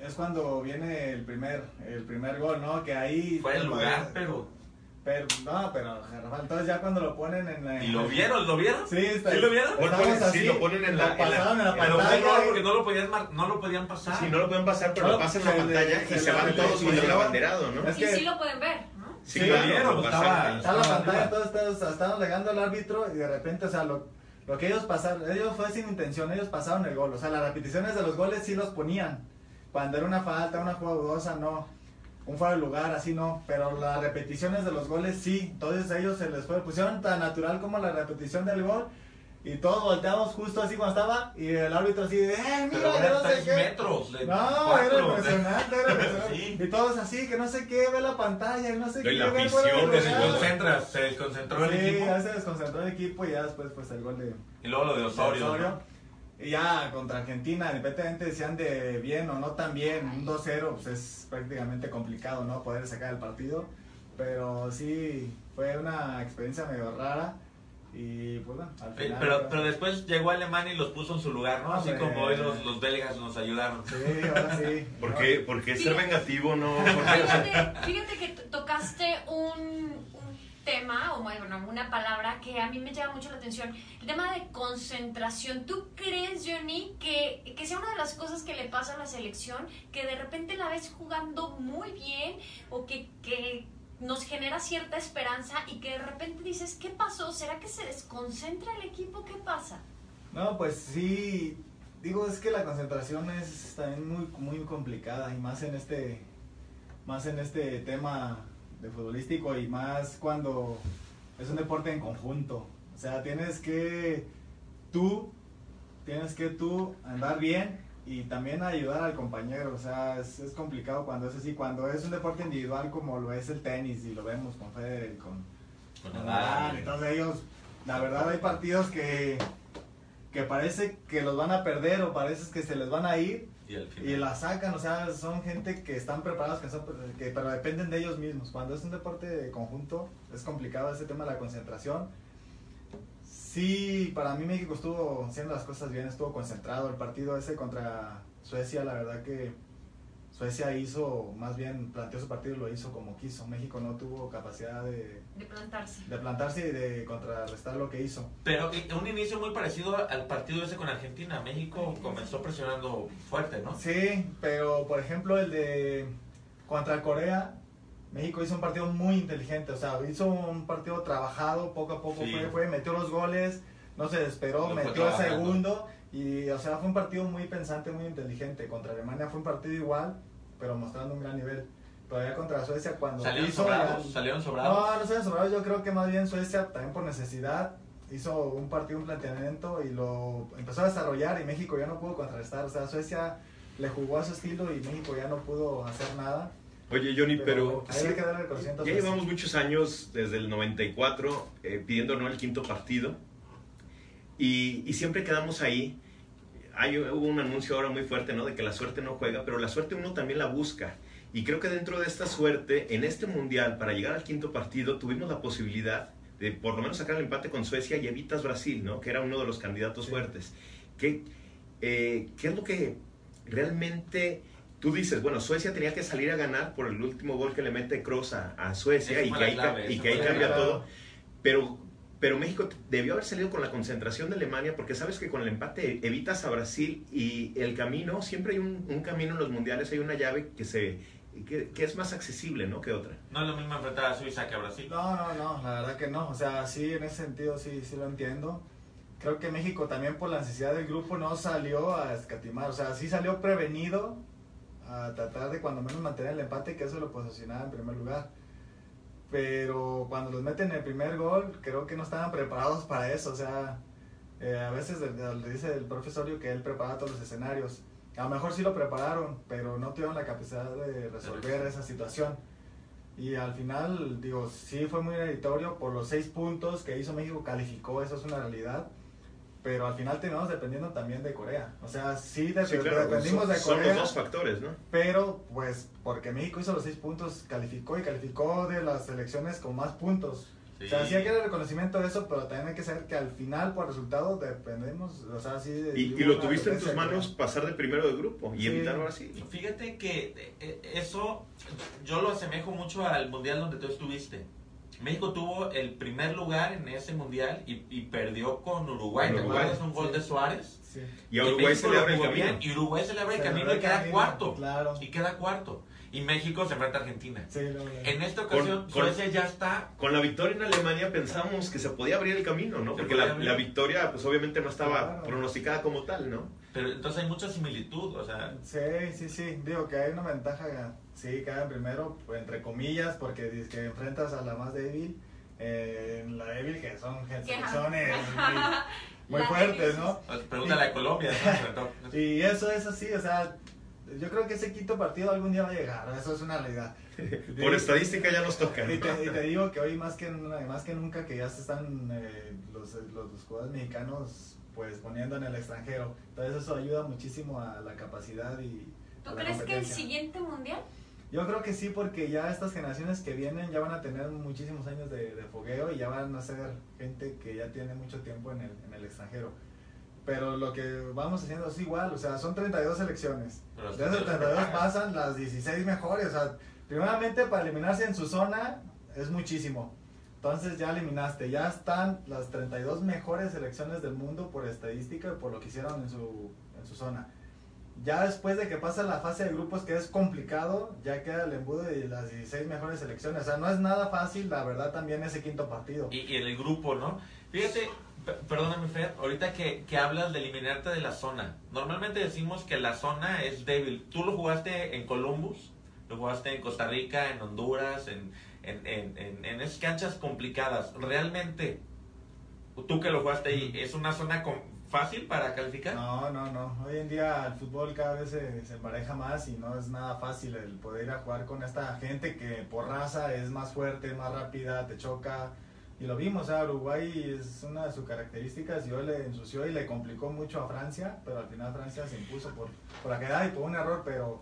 es cuando viene el primer, el primer gol, ¿no? Que ahí... Fue el lugar, pero... Pero, no, pero Rafael, entonces ya cuando lo ponen en... la- ¿Y lo vieron? ¿Lo vieron? Sí, está, ¿Sí lo vieron? Sí, lo ponen en la- en la- en la Pero fue pantalla. porque no lo podían, no lo podían pasar. Si no lo pueden pasar, pero No, lo pasan en la se pantalla y se van todos con el abanderado, ¿no? Es Y que- sí lo pueden ver, ¿no? Sí, Sí, claro, vieron, lo estaba-. Está en la pantalla, todos estaban legando al árbitro y de repente, o sea, lo, lo que ellos pasaron, ellos fue sin intención, ellos pasaron el gol. O sea, las repeticiones de los goles sí los ponían. Cuando era una falta, una jugada dudosa, no. Un fuera de lugar, así no. Pero las repeticiones de los goles sí. Entonces a ellos se les fue, pusieron tan natural como la repetición del gol. Y todos volteamos justo así cuando estaba. Y el árbitro así de, ¡eh, Pero mira, yo no sé tres qué! metros. de No, cuatro, era de- impresionante, era impresionante. Sí. Y todos así, que no sé qué, ve la pantalla, y no sé Y qué. la de afición Que se lugar. desconcentra, se desconcentró el Sí, equipo. ya se desconcentró el equipo y ya después pues el gol de Y luego lo de Osorio. ¿no? Osorio. Y ya contra Argentina, independientemente decían de bien o no tan bien, un 2-0 pues es prácticamente complicado, ¿no? Poder sacar el partido. Pero sí, fue una experiencia medio rara. Y pues bueno, al final... Pero, pero después llegó Alemania y los puso en su lugar, ¿no? Así Hombre. como hoy los, los belgas nos ayudaron. Sí, ahora sí. ¿Por ¿no? qué, por qué ser vengativo no? Fíjate, fíjate que to- tocaste un tema, o bueno, una palabra que a mí me llama mucho la atención. El tema de concentración. ¿Tú crees, Johnny, que, que sea una de las cosas que le pasa a la selección, que de repente la ves jugando muy bien o que, que nos genera cierta esperanza y que de repente dices, ¿qué pasó? ¿Será que se desconcentra el equipo? ¿Qué pasa? No, pues sí, digo, es que la concentración es también muy, muy complicada y más en este, más en este tema de futbolístico y más cuando es un deporte en conjunto. O sea, tienes que tú, tienes que tú andar bien y también ayudar al compañero. O sea, es, es complicado cuando es así, cuando es un deporte individual como lo es el tenis y lo vemos con Federer con, Con con Nadal. Nadal, Entonces ellos, la verdad hay partidos que, que parece que los van a perder o parece que se les van a ir Y al final. y la sacan, o sea, son gente que están preparados, que son, que, pero dependen de ellos mismos. Cuando es un deporte de conjunto, es complicado ese tema de la concentración. Sí, para mí México estuvo haciendo las cosas bien, estuvo concentrado. El partido ese contra Suecia, la verdad que Suecia hizo, más bien planteó su partido y lo hizo como quiso. México no tuvo capacidad de, De plantarse. de plantarse y de contrarrestar lo que hizo. Pero un inicio muy parecido al partido ese con Argentina. México comenzó presionando fuerte, ¿no? Sí, pero por ejemplo el de contra Corea, México hizo un partido muy inteligente, o sea, hizo un partido trabajado, poco a poco Sí. fue, fue, metió los goles, no se desesperó, metió el segundo y o sea, fue un partido muy pensante, muy inteligente. Contra Alemania fue un partido igual, pero mostrando un gran nivel. Pero ya contra Suecia cuando Salieron hizo sobrados. ya- Salieron sobrados. no, no salieron sobrados. Yo creo que más bien Suecia, también por necesidad, hizo un partido, un planteamiento y lo empezó a desarrollar y México ya no pudo contrarrestar. O sea, Suecia le jugó a su estilo y México ya no pudo hacer nada. Oye, Johnny, pero, ahí hay que darle el ya llevamos muchos años, desde el 94, eh, pidiendo no el quinto partido. Y, y siempre quedamos ahí. Hay, hubo un anuncio ahora muy fuerte, ¿no? De que la suerte no juega, pero la suerte uno también la busca. Y creo que dentro de esta suerte, en este mundial, para llegar al quinto partido, tuvimos la posibilidad de por lo menos sacar el empate con Suecia y evitas Brasil, ¿no? Que era uno de los candidatos Sí. fuertes. ¿Qué, eh, ¿Qué es lo que realmente tú dices? Bueno, Suecia tenía que salir a ganar por el último gol que le mete Kroos a, a Suecia y que ahí, clave, y que ahí cambia todo. Pero, pero México debió haber salido con la concentración de Alemania porque sabes que con el empate evitas a Brasil y el camino, siempre hay un, un camino en los mundiales, hay una llave que, se, que, que es más accesible ¿no? que otra. No es lo mismo enfrentar a Suiza que a Brasil. No, no, no, la verdad que no. O sea, sí, en ese sentido sí, sí lo entiendo. Creo que México también por la necesidad del grupo no salió a escatimar. O sea, sí salió prevenido a tratar de cuando menos mantener el empate, que eso lo posicionaba en primer lugar. Pero cuando los meten el primer gol, creo que no estaban preparados para eso. O sea, eh, a veces le dice el profesorio que él prepara todos los escenarios. A lo mejor sí lo prepararon, pero no tuvieron la capacidad de resolver esa situación. Y al final, digo, sí fue muy meritorio por los seis puntos que hizo México, calificó, eso es una realidad pero al final terminamos dependiendo también de Corea. O sea, sí, dependimos de Corea. Son los dos factores, ¿no? Pero, pues, porque México hizo los seis puntos, calificó y calificó de las selecciones con más puntos. O sea, sí hay que dar reconocimiento de eso, pero también hay que saber que al final, por resultado, dependemos, o sea, sí... Y, y lo tuviste en tus manos pasar de primero de grupo y evitar ahora sí. Fíjate que eh, eso yo lo asemejo mucho al mundial donde tú estuviste. México tuvo el primer lugar en ese mundial y, y perdió con Uruguay. ¿Te acuerdas? Un gol de Suárez. Sí. Y a Uruguay se le abre el camino. y Uruguay se le abre el camino y queda cuarto. Claro. Y queda cuarto. Y México se enfrenta a Argentina. Sí, en esta ocasión, Suecia ya está. Con la victoria en Alemania pensamos que se podía abrir el camino, ¿no? Porque la, la, victoria, pues obviamente no estaba pronosticada como tal, ¿no? Pero entonces hay mucha similitud, o sea. Sí, sí, sí. Digo que hay una ventaja, sí, en primero, pues, entre comillas, porque dices que enfrentas a la más débil. Eh, la débil que son selecciones muy, muy fuertes, ¿no? Pues, pregúntale a Colombia. y eso es así, o sea, yo creo que ese quinto partido algún día va a llegar, eso es una realidad. Por estadística ya nos toca. Y, te, digo que hoy más que, más que nunca que ya se están eh, los, los, los, jugadores mexicanos pues poniendo en el extranjero. Entonces eso ayuda muchísimo a la capacidad y... ¿Tú crees que el siguiente mundial? Yo creo que sí, porque ya estas generaciones que vienen ya van a tener muchísimos años de, de fogueo y ya van a ser gente que ya tiene mucho tiempo en el, en el extranjero pero lo que vamos haciendo es igual, o sea, son 32 selecciones. De esas 32 pasan las 16 mejores, o sea, primeramente para eliminarse en su zona es muchísimo. Entonces ya eliminaste, ya están las 32 mejores selecciones del mundo por estadística y por lo que hicieron en su, en su zona. Ya después de que pasa la fase de grupos, que es complicado, ya queda el embudo de las 16 mejores selecciones. O sea, no es nada fácil, la verdad, también ese quinto partido. Y, y en el grupo, ¿no? Fíjate, Perdóname, Fer, ahorita que, que, hablas de eliminarte de la zona, normalmente decimos que la zona es débil. Tú lo jugaste en Columbus, lo jugaste en Costa Rica, en Honduras, en, en, en, en, esas canchas complicadas. ¿Realmente, tú que lo jugaste ahí, es una zona fácil para calificar? No, no, no. Hoy en día el fútbol cada vez se, se empareja más y no es nada fácil el poder ir a jugar con esta gente que por raza es más fuerte, más rápida, te choca y lo vimos, o sea, Uruguay es una de sus características y hoy le ensució y le complicó mucho a Francia, pero al final Francia se impuso por, por la quedada y por un error, pero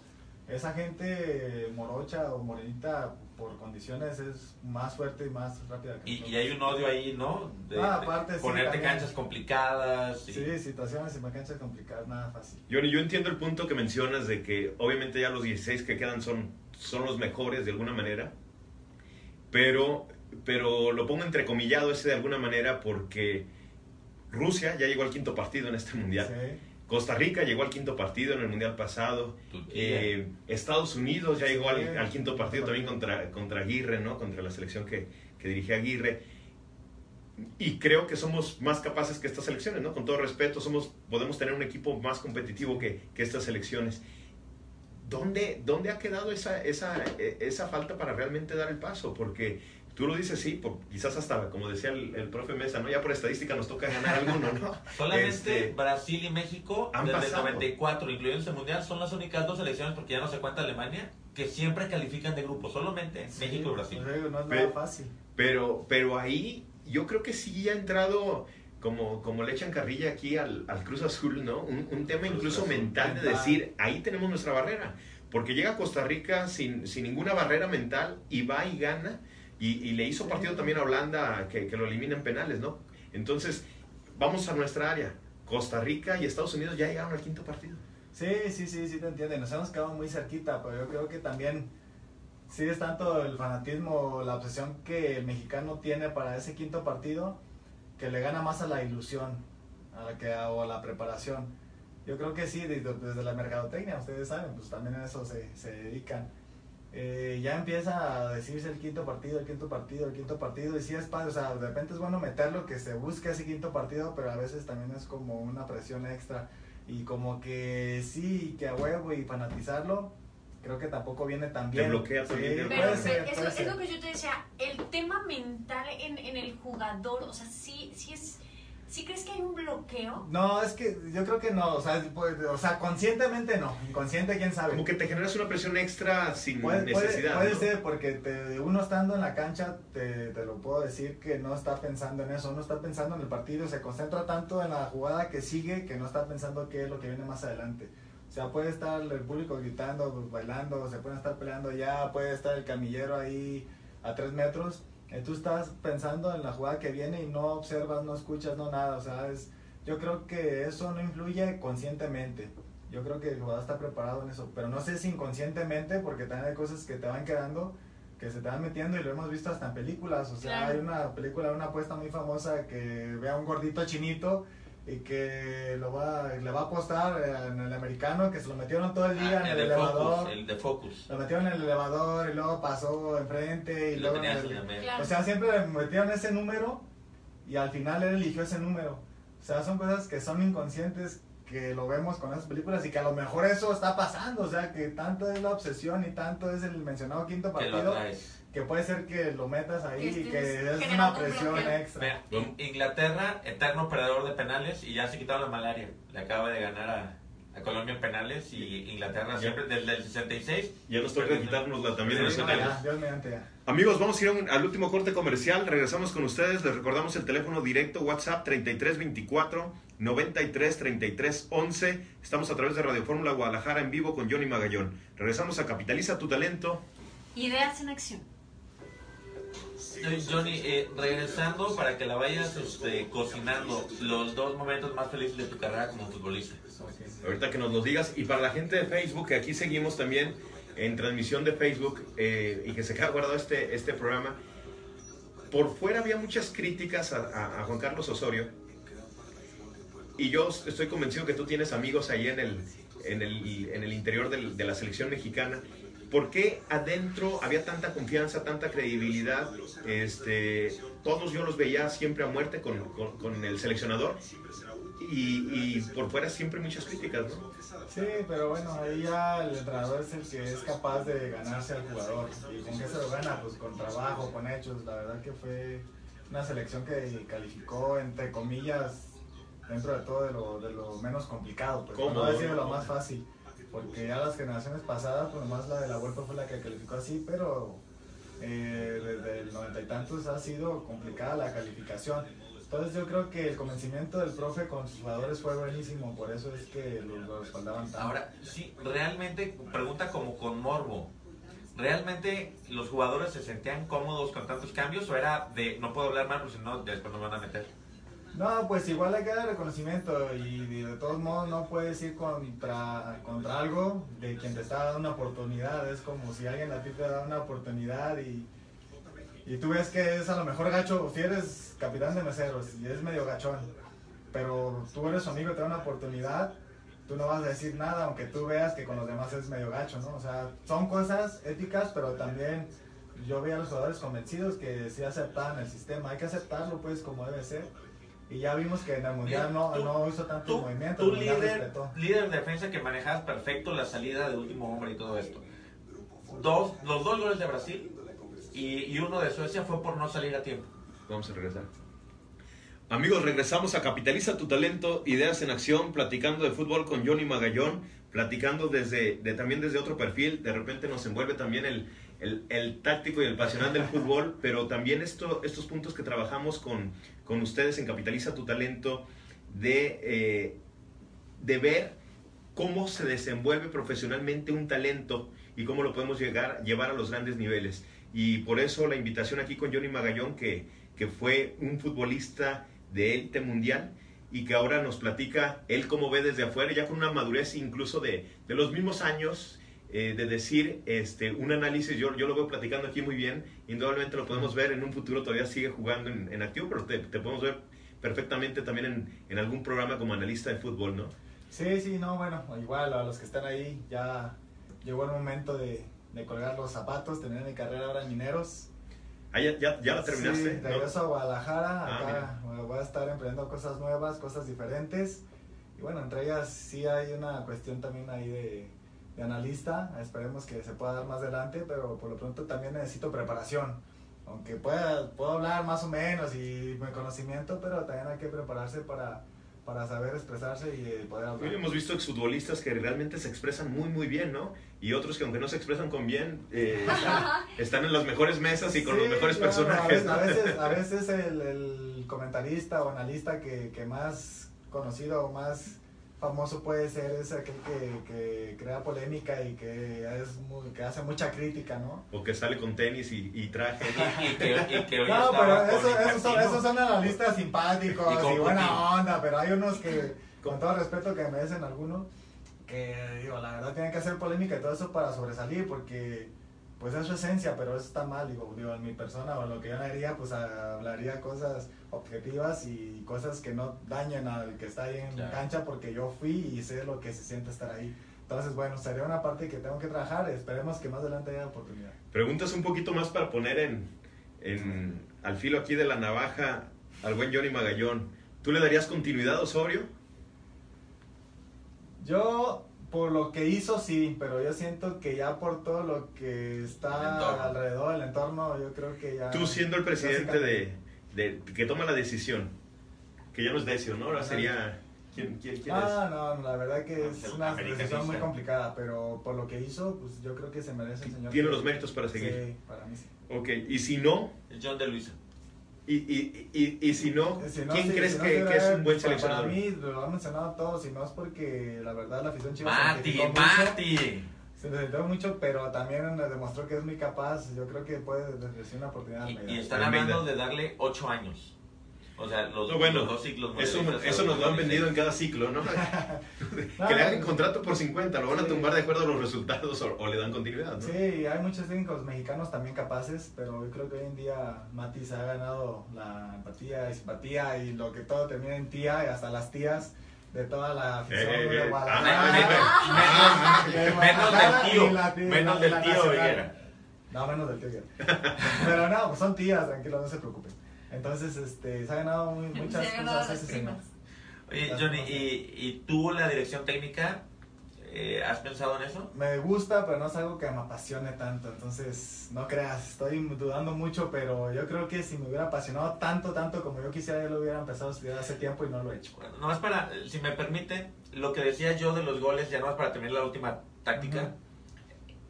esa gente morocha o morenita por condiciones es más fuerte y más rápida que y, y hay un odio ahí, ¿no? De, ah, aparte, ponerte canchas complicadas. Y... Sí, situaciones en canchas complicadas, nada fácil. Yo, yo entiendo el punto que mencionas de que obviamente ya los 16 que quedan son, son los mejores de alguna manera, pero pero lo pongo entrecomillado ese de alguna manera porque Rusia ya llegó al quinto partido en este mundial. Costa Rica llegó al quinto partido en el mundial pasado. Eh, Estados Unidos ya llegó al, quinto partido también contra, contra Aguirre, ¿no? Contra la selección que, que dirige Aguirre. Y creo que somos más capaces que estas selecciones, ¿no? Con todo respeto, somos, podemos tener un equipo más competitivo que, que estas selecciones. ¿Dónde, ¿Dónde ha quedado esa, esa, esa falta para realmente dar el paso? Porque Tú lo dices, sí, por, quizás hasta, como decía el, el, profe Mesa, ¿no? Ya por estadística nos toca ganar alguno, ¿no? Solamente este, Brasil y México, desde el 94, incluyendo ese mundial, son las únicas dos selecciones, porque ya no se cuenta Alemania, que siempre califican de grupo, solamente México y Brasil. Pues, no es nada fácil. Pero, pero ahí yo creo que sí ha entrado, como, como le echan carrilla aquí al, al Cruz Azul, ¿no? Un, un tema incluso mental de decir, ahí tenemos nuestra barrera. Porque llega Costa Rica sin, sin ninguna barrera mental y va y gana y, le hizo partido también a Holanda que, que lo elimina en penales, ¿no? Entonces, vamos a nuestra área. Costa Rica y Estados Unidos ya llegaron al quinto partido. Sí, sí, sí, sí te entienden. Nos hemos quedado muy cerquita, pero yo creo que también sí es tanto el fanatismo, la obsesión que el mexicano tiene para ese quinto partido, que le gana más a la ilusión a la que, o a la preparación. Yo creo que sí, desde, desde la mercadotecnia, ustedes saben, pues también a eso se, se dedican eh, ya empieza a decirse el quinto partido, el quinto partido, el quinto partido, y sí es padre, o sea, de repente es bueno meterlo, que se busque ese quinto partido, pero a veces también es como una presión extra, y como que sí, que a huevo y fanatizarlo, creo que tampoco viene tan bien. Te bloquea Sí, también. Pero ser, eso puede es ser. lo que yo te decía, el tema mental en, en el jugador, o sea, sí, sí es, ¿sí crees que hay un bloqueo? No, es que yo creo que no, o sea, pues, o sea, conscientemente no, inconsciente quién sabe. Como que te generas una presión extra sin Puede, puede- necesidad. puede ¿no? ser porque te- uno estando en la cancha, te, te lo puedo decir que no está pensando en eso, no está pensando en el partido, se concentra tanto en la jugada que sigue que no está pensando qué es lo que viene más adelante. O sea, puede estar el público gritando, pues, bailando, se pueden estar peleando ya, puede estar el camillero ahí a tres metros. Tú estás pensando en la jugada que viene y no observas, no escuchas, no nada. O sea, es, yo creo que eso no influye conscientemente. Yo creo que el jugador está preparado en eso, pero no sé si inconscientemente, porque también hay cosas que te van quedando, que se te van metiendo y lo hemos visto hasta en películas. O sea, Claro. hay una película, una apuesta muy famosa que ve a un gordito chinito y que lo va, le va a apostar eh, en el americano, que se lo metieron todo el día Ah, en el elevador. Focus, el de Focus. Lo metieron en el elevador y luego pasó enfrente y, Y lo luego en tenías el- en. Claro. o sea, siempre le metieron ese número y al final él eligió ese número. O sea, son cosas que son inconscientes que lo vemos con esas películas y que a lo mejor eso está pasando. O sea, que tanto es la obsesión y tanto es el mencionado quinto Que lo partido traes. Que puede ser que lo metas ahí y que es una presión bloqueo. extra. Mira, In- Inglaterra, eterno perdedor de penales y ya se quitaron la malaria. Le acaba de ganar a, a Colombia en penales y Inglaterra siempre desde el 66. Ya nos toca quitárnosla también ya, mediante ya. Amigos, vamos a ir a un- al último corte comercial. Regresamos con ustedes. Les recordamos el teléfono directo WhatsApp 3324 93 33 11. Estamos a través de Radio Fórmula Guadalajara en vivo con Johnny Magallón. Regresamos a Capitaliza tu talento. Ideas en acción. Johnny, eh, regresando para que la vayas este, cocinando, los dos momentos más felices de tu carrera como futbolista. Ahorita que nos los digas. Y para la gente de Facebook, que aquí seguimos también en transmisión de Facebook eh, y que se queda guardado este, este programa. Por fuera había muchas críticas a Juan Carlos Osorio. Y yo estoy convencido que tú tienes amigos ahí en el, en el, en el interior del- de la selección mexicana. ¿Por qué adentro había tanta confianza, tanta credibilidad? Este, todos yo los veía siempre a muerte con, con- con el seleccionador. Y, y por fuera siempre muchas críticas, ¿no? Sí, pero bueno, ahí ya el entrenador es el que es capaz de ganarse al jugador. ¿Y con qué se lo gana? Pues con trabajo, con hechos. La verdad que fue una selección que calificó, entre comillas, dentro de todo de lo, de lo menos complicado. Pues, por no decir de lo más fácil. Porque ya las generaciones pasadas, pues nomás la de la Vuelta fue la que calificó así, pero eh, desde el noventa y tantos ha sido complicada la calificación. Entonces yo creo que el convencimiento del profe con sus jugadores fue buenísimo, por eso es que lo, lo respaldaban tanto. Ahora, sí, realmente, pregunta como con morbo. ¿Realmente los jugadores se sentían cómodos con tantos cambios o era de no puedo hablar mal porque si no después nos van a meter? No, pues igual hay que dar reconocimiento y de, todos modos no puedes ir contra, contra algo de quien te está dando una oportunidad. Es como si alguien a ti te da una oportunidad y, y tú ves que es a lo mejor gacho, si eres capitán de meseros y es medio gachón, pero tú eres su amigo y te da una oportunidad, tú no vas a decir nada aunque tú veas que con los demás es medio gacho, ¿no? O sea, son cosas éticas, pero también yo veía a los jugadores convencidos que sí aceptaban el sistema. Hay que aceptarlo pues como debe ser. Y ya vimos que en el mundial no, Tú- no hizo tanto Tú, movimiento. tú líder, respetó. líder de defensa que manejabas perfecto la salida de último hombre y todo esto. Dos, los dos goles de Brasil y, y uno de Suecia fue por no salir a tiempo. Vamos a regresar. Amigos, regresamos a Capitaliza tu talento, ideas en acción, platicando de fútbol con Johnny Magallón, platicando desde, de, también desde otro perfil. De repente nos envuelve también el, el, el táctico y el pasional del fútbol, pero también esto, estos puntos que trabajamos con, con ustedes en Capitaliza tu talento, de, eh, de ver cómo se desenvuelve profesionalmente un talento y cómo lo podemos llegar, llevar a los grandes niveles. Y por eso la invitación aquí con Johnny Magallón, que, que fue un futbolista de élite mundial y que ahora nos platica él cómo ve desde afuera, ya con una madurez incluso de, de los mismos años, eh, de decir este, un análisis, yo, yo lo veo platicando aquí muy bien, indudablemente lo podemos ver en un futuro, todavía sigue jugando en, en activo, pero te, te podemos ver perfectamente también en, en algún programa como analista de fútbol, ¿no? Sí, sí, no, bueno, igual a los que están ahí ya llegó el momento de, de colgar los zapatos, tener mi carrera ahora en Mineros. Ah, ya, ya, ya la terminaste. Sí, ¿no? regreso a Guadalajara, Ah, acá voy a estar emprendiendo cosas nuevas, cosas diferentes. Y bueno, entre ellas sí hay una cuestión también ahí de, de analista. Esperemos que se pueda dar más adelante, pero por lo pronto también necesito preparación. Aunque pueda, puedo hablar más o menos y mi conocimiento, pero también hay que prepararse para, para saber expresarse y eh, poder hablar. Hoy hemos visto exfutbolistas que realmente se expresan muy, muy bien, ¿no? Y otros que aunque no se expresan con bien, eh, están, están en las mejores mesas y con Sí, los mejores claro, personajes. A ¿no? veces, a veces, a veces el, el comentarista o analista que, que más conocido o más famoso puede ser es aquel que, que crea polémica y que, es muy- que hace mucha crítica, ¿no? O que sale con tenis y, y traje. Y, y que, y que hoy No, pero con eso, esos, son, esos son analistas simpáticos Y buena onda, pero hay unos que, con todo respeto que merecen algunos, que digo, la verdad tienen que hacer polémica y todo eso para sobresalir, porque pues es su esencia, pero eso está mal, digo, digo, en mi persona o en lo que yo haría, pues hablaría cosas objetivas y cosas que no dañen al que está ahí en Claro. cancha, porque yo fui y sé lo que se siente estar ahí. Entonces, bueno, sería una parte que tengo que trabajar, esperemos que más adelante haya oportunidad. Preguntas un poquito más para poner en, en- al filo aquí de la navaja al buen Johnny Magallón. ¿Tú le darías continuidad a Osorio? Yo, por lo que hizo, sí, pero yo siento que ya por todo lo que está alrededor del entorno, yo creo que ya... Tú siendo el presidente de, de- que toma la decisión, que ya no es Decio, ¿no? Ahora sería ¿quién, quién, quién Ah, no, la verdad que es El una decisión muy complicada, pero por lo que hizo, pues yo creo que se merece el señor. es? Tiene que- los méritos para seguir. Sí, para mí sí. Ok, y si no, John de Luisa. Y, y, y, y si no, Si no, ¿quién sí, crees si no que, que es un buen seleccionador? Para mí, lo han mencionado todos, y no es porque la verdad la afición chivas Mati, se identificó mucho, Mati. se identificó mucho, pero también me demostró que es muy capaz. Yo creo que puede decir una oportunidad. Y, y están hablando de darle 8 años. O sea, los, No, bueno, los dos ciclos. Eso, eso nos lo han vendido en cada ciclo, ¿no? que le hagan contrato por 50, lo van a Sí. tumbar de acuerdo a los resultados o, o le dan continuidad, ¿no? Sí, hay muchos técnicos mexicanos también capaces, pero yo creo que hoy en día Mati se ha ganado la empatía y simpatía y lo que todo termina en tía y hasta las tías de toda la afición Eh, eh, de eh. Guadalajara. Ah, Menos del tío. la Menos del la tío. Higuera. No, menos del tío Higuera. Pero no, pues son tías, tranquilos, no se preocupen. Entonces, este, se ha ganado muy- muchas Se ha ganado cosas ese señor. Oye, Johnny, ¿y, ¿y tú, la dirección técnica, eh, has pensado en eso? Me gusta, pero no es algo que me apasione tanto. Entonces, no creas, estoy dudando mucho, pero yo creo que si me hubiera apasionado tanto, tanto como yo quisiera, yo lo hubiera empezado a estudiar hace tiempo y no lo he hecho. Bueno, nomás para, si me permite, lo que decía yo de los goles, ya nomás para terminar la última táctica.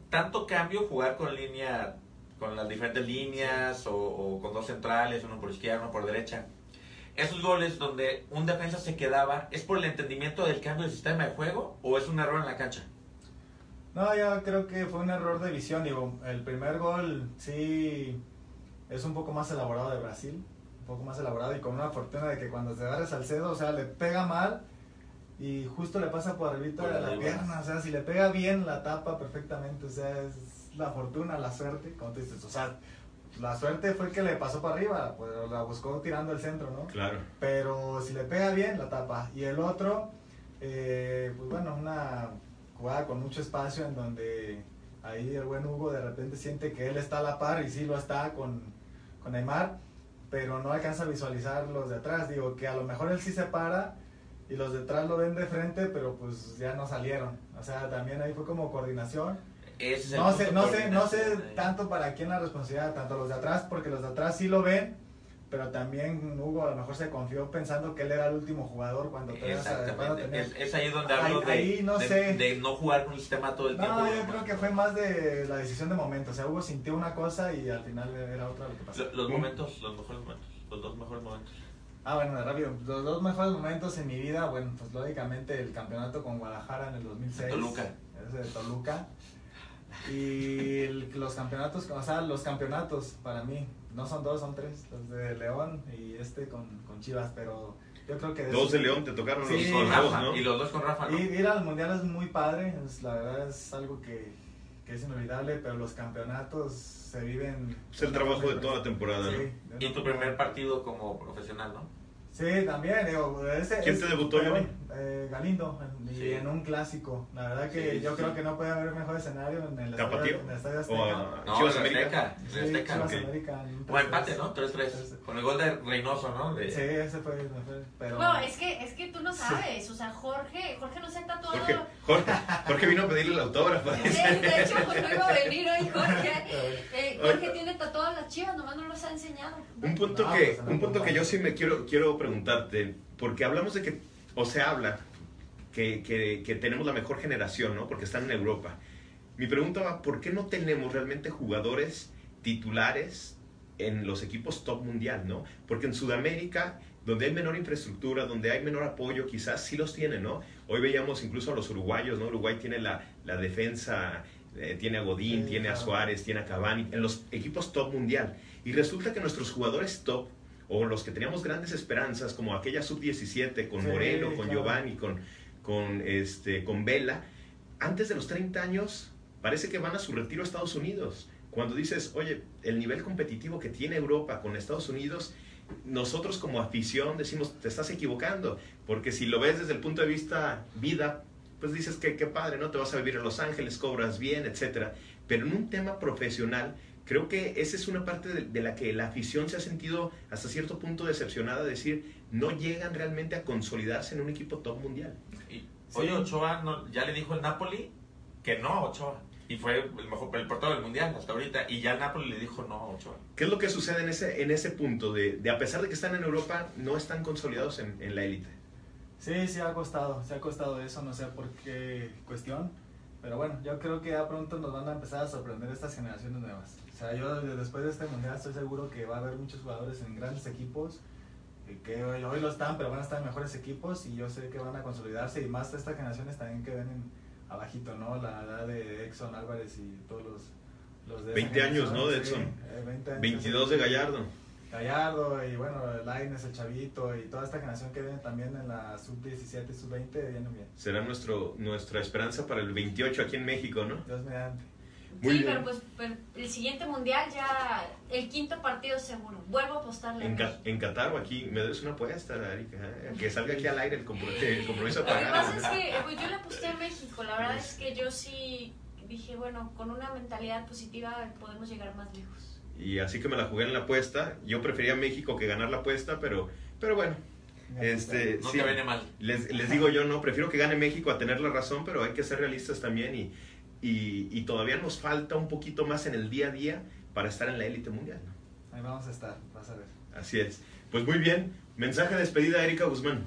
Tanto cambio jugar con línea, con las diferentes líneas o, o con dos centrales, uno por izquierda, uno por derecha. Esos goles donde un defensa se quedaba, ¿es por el entendimiento del cambio del sistema de juego o es un error en la cancha? No, yo creo que fue un error de visión. Digo, el primer gol sí es un poco más elaborado de Brasil, un poco más elaborado y con una fortuna de que cuando se agarra Salcedo, o sea, le pega mal y justo le pasa por arribita Por de la arriba. pierna. O sea, si le pega bien, la tapa perfectamente. O sea, es la fortuna, la suerte, como tú dices. O sea, la suerte fue que le pasó para arriba, pues la buscó tirando el centro, ¿no? Claro. Pero si le pega bien, la tapa. Y el otro, eh, pues bueno, una jugada con mucho espacio en donde ahí el buen Hugo de repente siente que él está a la par y sí lo está con, con Neymar, pero no alcanza a visualizar los de atrás. Digo que a lo mejor él sí se para y los de atrás lo ven de frente, pero pues ya no salieron. O sea, también ahí fue como coordinación. Ese es el No sé, no sé, no sé tanto para quién la responsabilidad, tanto los de atrás, porque los de atrás sí lo ven, pero también Hugo a lo mejor se confió pensando que él era el último jugador cuando Exactamente. Es, es ahí donde Ahí- hablo de, ahí no de- sé. de no jugar con el sistema todo el tiempo. No, yo creo que fue más de la decisión de momento, o sea, Hugo sintió una cosa y al final era otra lo que pasó. Lo- Los momentos, los mejores momentos, los dos mejores momentos. Ah, bueno, rápido, los dos mejores momentos en mi vida, bueno, pues lógicamente el campeonato con Guadalajara en el 2006. Toluca. Ese de Toluca. Y el- los campeonatos, o sea, los campeonatos para mí, no son dos, son tres, los de León y este con, con Chivas, pero yo creo que... de Dos de León te tocaron Sí, los con dos, Rafa, ¿no? y los dos con Rafa, ¿no? Y ir al mundial es muy padre, es, la verdad es algo que, que es inolvidable, pero los campeonatos se viven... Es el trabajo de toda la temporada, ¿no? Sí, Y tu primer partido como profesional, ¿no? Sí, también, digo, ese, ¿Quién te debutó, Johnny? eh, Galindo, en, y Sí. en un clásico. La verdad que Sí, yo sí. creo que no puede haber mejor escenario en el estadio, en el estadio Azteca. ¿O a No, Chivas en América? Azteca, Azteca. Chivas ok. América, O empate, 3-3. ¿no? 3-3. Con el gol de Reynoso, ¿no? De- Sí, ese fue, pero... No, es que, es que tú no sabes, o sea, Jorge, Jorge nos ha tatuado Jorge, Jorge, vino a pedirle el autógrafo. Sí, de hecho, pues no iba a venir hoy Jorge. Eh, Jorge tiene todas las chivas, nomás no los ha enseñado. Un punto, No, que, pues, un punto que yo sí me quiero, quiero preguntarte, porque hablamos de que, o se habla, que, que, que tenemos la mejor generación, ¿no? Porque están en Europa. Mi pregunta va, ¿por qué no tenemos realmente jugadores titulares en los equipos top mundial, ¿no? Porque en Sudamérica, donde hay menor infraestructura, donde hay menor apoyo, quizás sí los tienen, ¿no? Hoy veíamos incluso a los uruguayos, ¿no? Uruguay tiene la, la defensa, eh, tiene a Godín, Sí, tiene a. Suárez, tiene a Cavani, en los equipos top mundial. Y resulta que nuestros jugadores top, o los que teníamos grandes esperanzas, como aquella sub-17 con Sí, Moreno, con claro. Giovanni, con, con, este, con Vela, antes de los 30 años parece que van a su retiro a Estados Unidos. Cuando dices, oye, el nivel competitivo que tiene Europa con Estados Unidos, nosotros como afición decimos, te estás equivocando, porque si lo ves desde el punto de vista vida, pues dices que qué padre, ¿no? Te vas a vivir en Los Ángeles, cobras bien, etcétera. Pero en un tema profesional, creo que esa es una parte de, de la que la afición se ha sentido hasta cierto punto decepcionada, decir, no llegan realmente a consolidarse en un equipo top mundial. Y, oye, Ochoa no- ya le dijo el Napoli que no a Ochoa. Y fue el mejor el portero del mundial hasta ahorita. Y ya el Napoli le dijo no a Ochoa. ¿Qué es lo que sucede en ese, en ese punto de, de a pesar de que están en Europa, no están consolidados en, en la élite? Sí, sí ha costado, se ha costado eso, no sé por qué cuestión, pero bueno, yo creo que ya pronto nos van a empezar a sorprender estas generaciones nuevas. O sea, yo de- después de este mundial estoy seguro que va a haber muchos jugadores en grandes equipos, eh, que hoy, hoy lo están, pero van a estar en mejores equipos y yo sé que van a consolidarse y más estas generaciones también que ven en abajito, ¿no? La edad de Exxon Álvarez y todos los... los de esa 20 años, ¿no? De Edson. sí, eh, 20 años. 22 de Gallardo. Gallardo y bueno, Laines, el Chavito y toda esta generación que viene también en la sub-17 y sub-20 vienen bien. Será nuestro, nuestra esperanza para el 28 aquí en México, ¿no? Dios mediante. Muy sí, bien. pero pues pero el siguiente mundial ya, el quinto partido seguro. Vuelvo a apostarle. a En, Ca- en Qatar o aquí, me des una apuesta, Erika, ¿eh? que salga aquí al aire el compromiso, el compromiso a Lo que pasa es que pues, yo le aposté a México. La verdad es que yo sí dije, bueno, con una mentalidad positiva podemos llegar más lejos. Y así que me la jugué en la apuesta. Yo prefería México que ganar la apuesta, pero, pero bueno, este, No sí. te viene mal. Les, les digo yo, no, prefiero que gane México a tener la razón, pero hay que ser realistas también y, y, y todavía nos falta un poquito más en el día a día para estar en la élite mundial. ¿no? Ahí vamos a estar, vas a ver. Así es. Pues muy bien, mensaje de despedida, Erika Guzmán.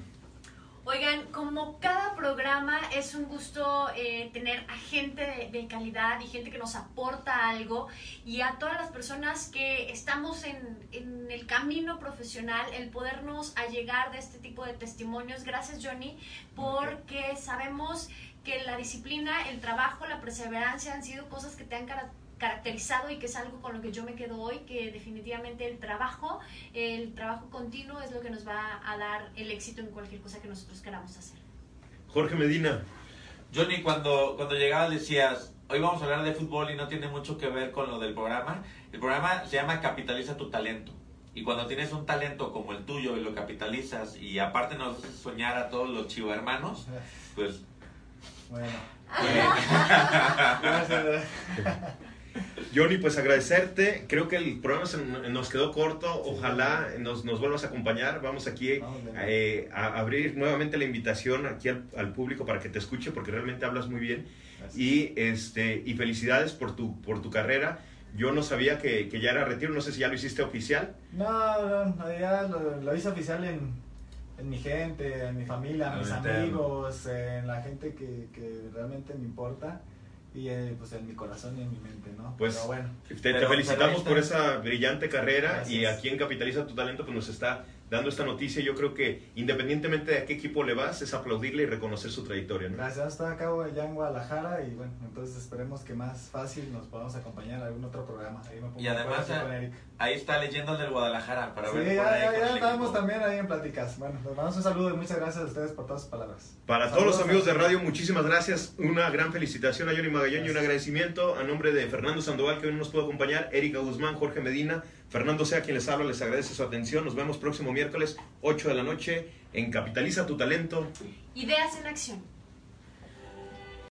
Oigan, como cada programa es un gusto eh, tener a gente de, calidad y gente que nos aporta algo y a todas las personas que estamos en, en el camino profesional, el podernos allegar de este tipo de testimonios. Gracias Johnny, porque sabemos que la disciplina, el trabajo, la perseverancia han sido cosas que te han cara- caracterizado y que es algo con lo que yo me quedo hoy, que definitivamente el trabajo, el trabajo continuo es lo que nos va a dar el éxito en cualquier cosa que nosotros queramos hacer. Jorge Medina. Johnny, cuando, cuando llegabas decías, hoy vamos a hablar de fútbol y no tiene mucho que ver con lo del programa. El programa se llama Capitaliza tu talento. Y cuando tienes un talento como el tuyo y lo capitalizas y aparte nos haces soñar a todos los chivo hermanos, pues Bueno, gracias. Johnny, pues agradecerte. Creo que el programa se nos quedó corto. Ojalá nos, nos vuelvas a acompañar. Vamos aquí bien. eh, a abrir nuevamente la invitación aquí al, al público para que te escuche porque realmente hablas muy bien. Y, este, y felicidades por tu, por tu carrera. Yo no sabía que, que ya era retiro, no sé si ya lo hiciste oficial. No, no, ya lo, lo hice oficial en, en mi gente, en mi familia, en mis amigos, en la gente que, que realmente me importa y eh, pues en mi corazón y en mi mente, ¿no? Pues, Pero bueno, Te, felicitamos por esa brillante carrera Gracias. y aquí en Capitaliza tu Talento pues nos está dando esta noticia. Yo creo que independientemente de a qué equipo le vas, es aplaudirle y reconocer su trayectoria. ¿no? gracias. Estoy acá ya en Guadalajara y bueno, entonces esperemos que más fácil nos podamos acompañar en algún otro programa. Ahí me pongo Y además, con eh, Eric. ahí está Leyendas del Guadalajara para Sí, ver ya, ahí ya, ya estamos equipo. también ahí en pláticas. Bueno, les mandamos un saludo y muchas gracias a ustedes por todas sus palabras. Para Saludos todos los amigos de a- radio, muchísimas gracias. Una gran felicitación a Johnny Magallón y un agradecimiento a nombre de Fernando Sandoval, que hoy no nos pudo acompañar, Erika Guzmán, Jorge Medina, Fernando Sea, quien les habla, les agradece su atención. Nos vemos próximo miércoles, 8 de la noche, en Capitaliza tu Talento. Ideas en acción.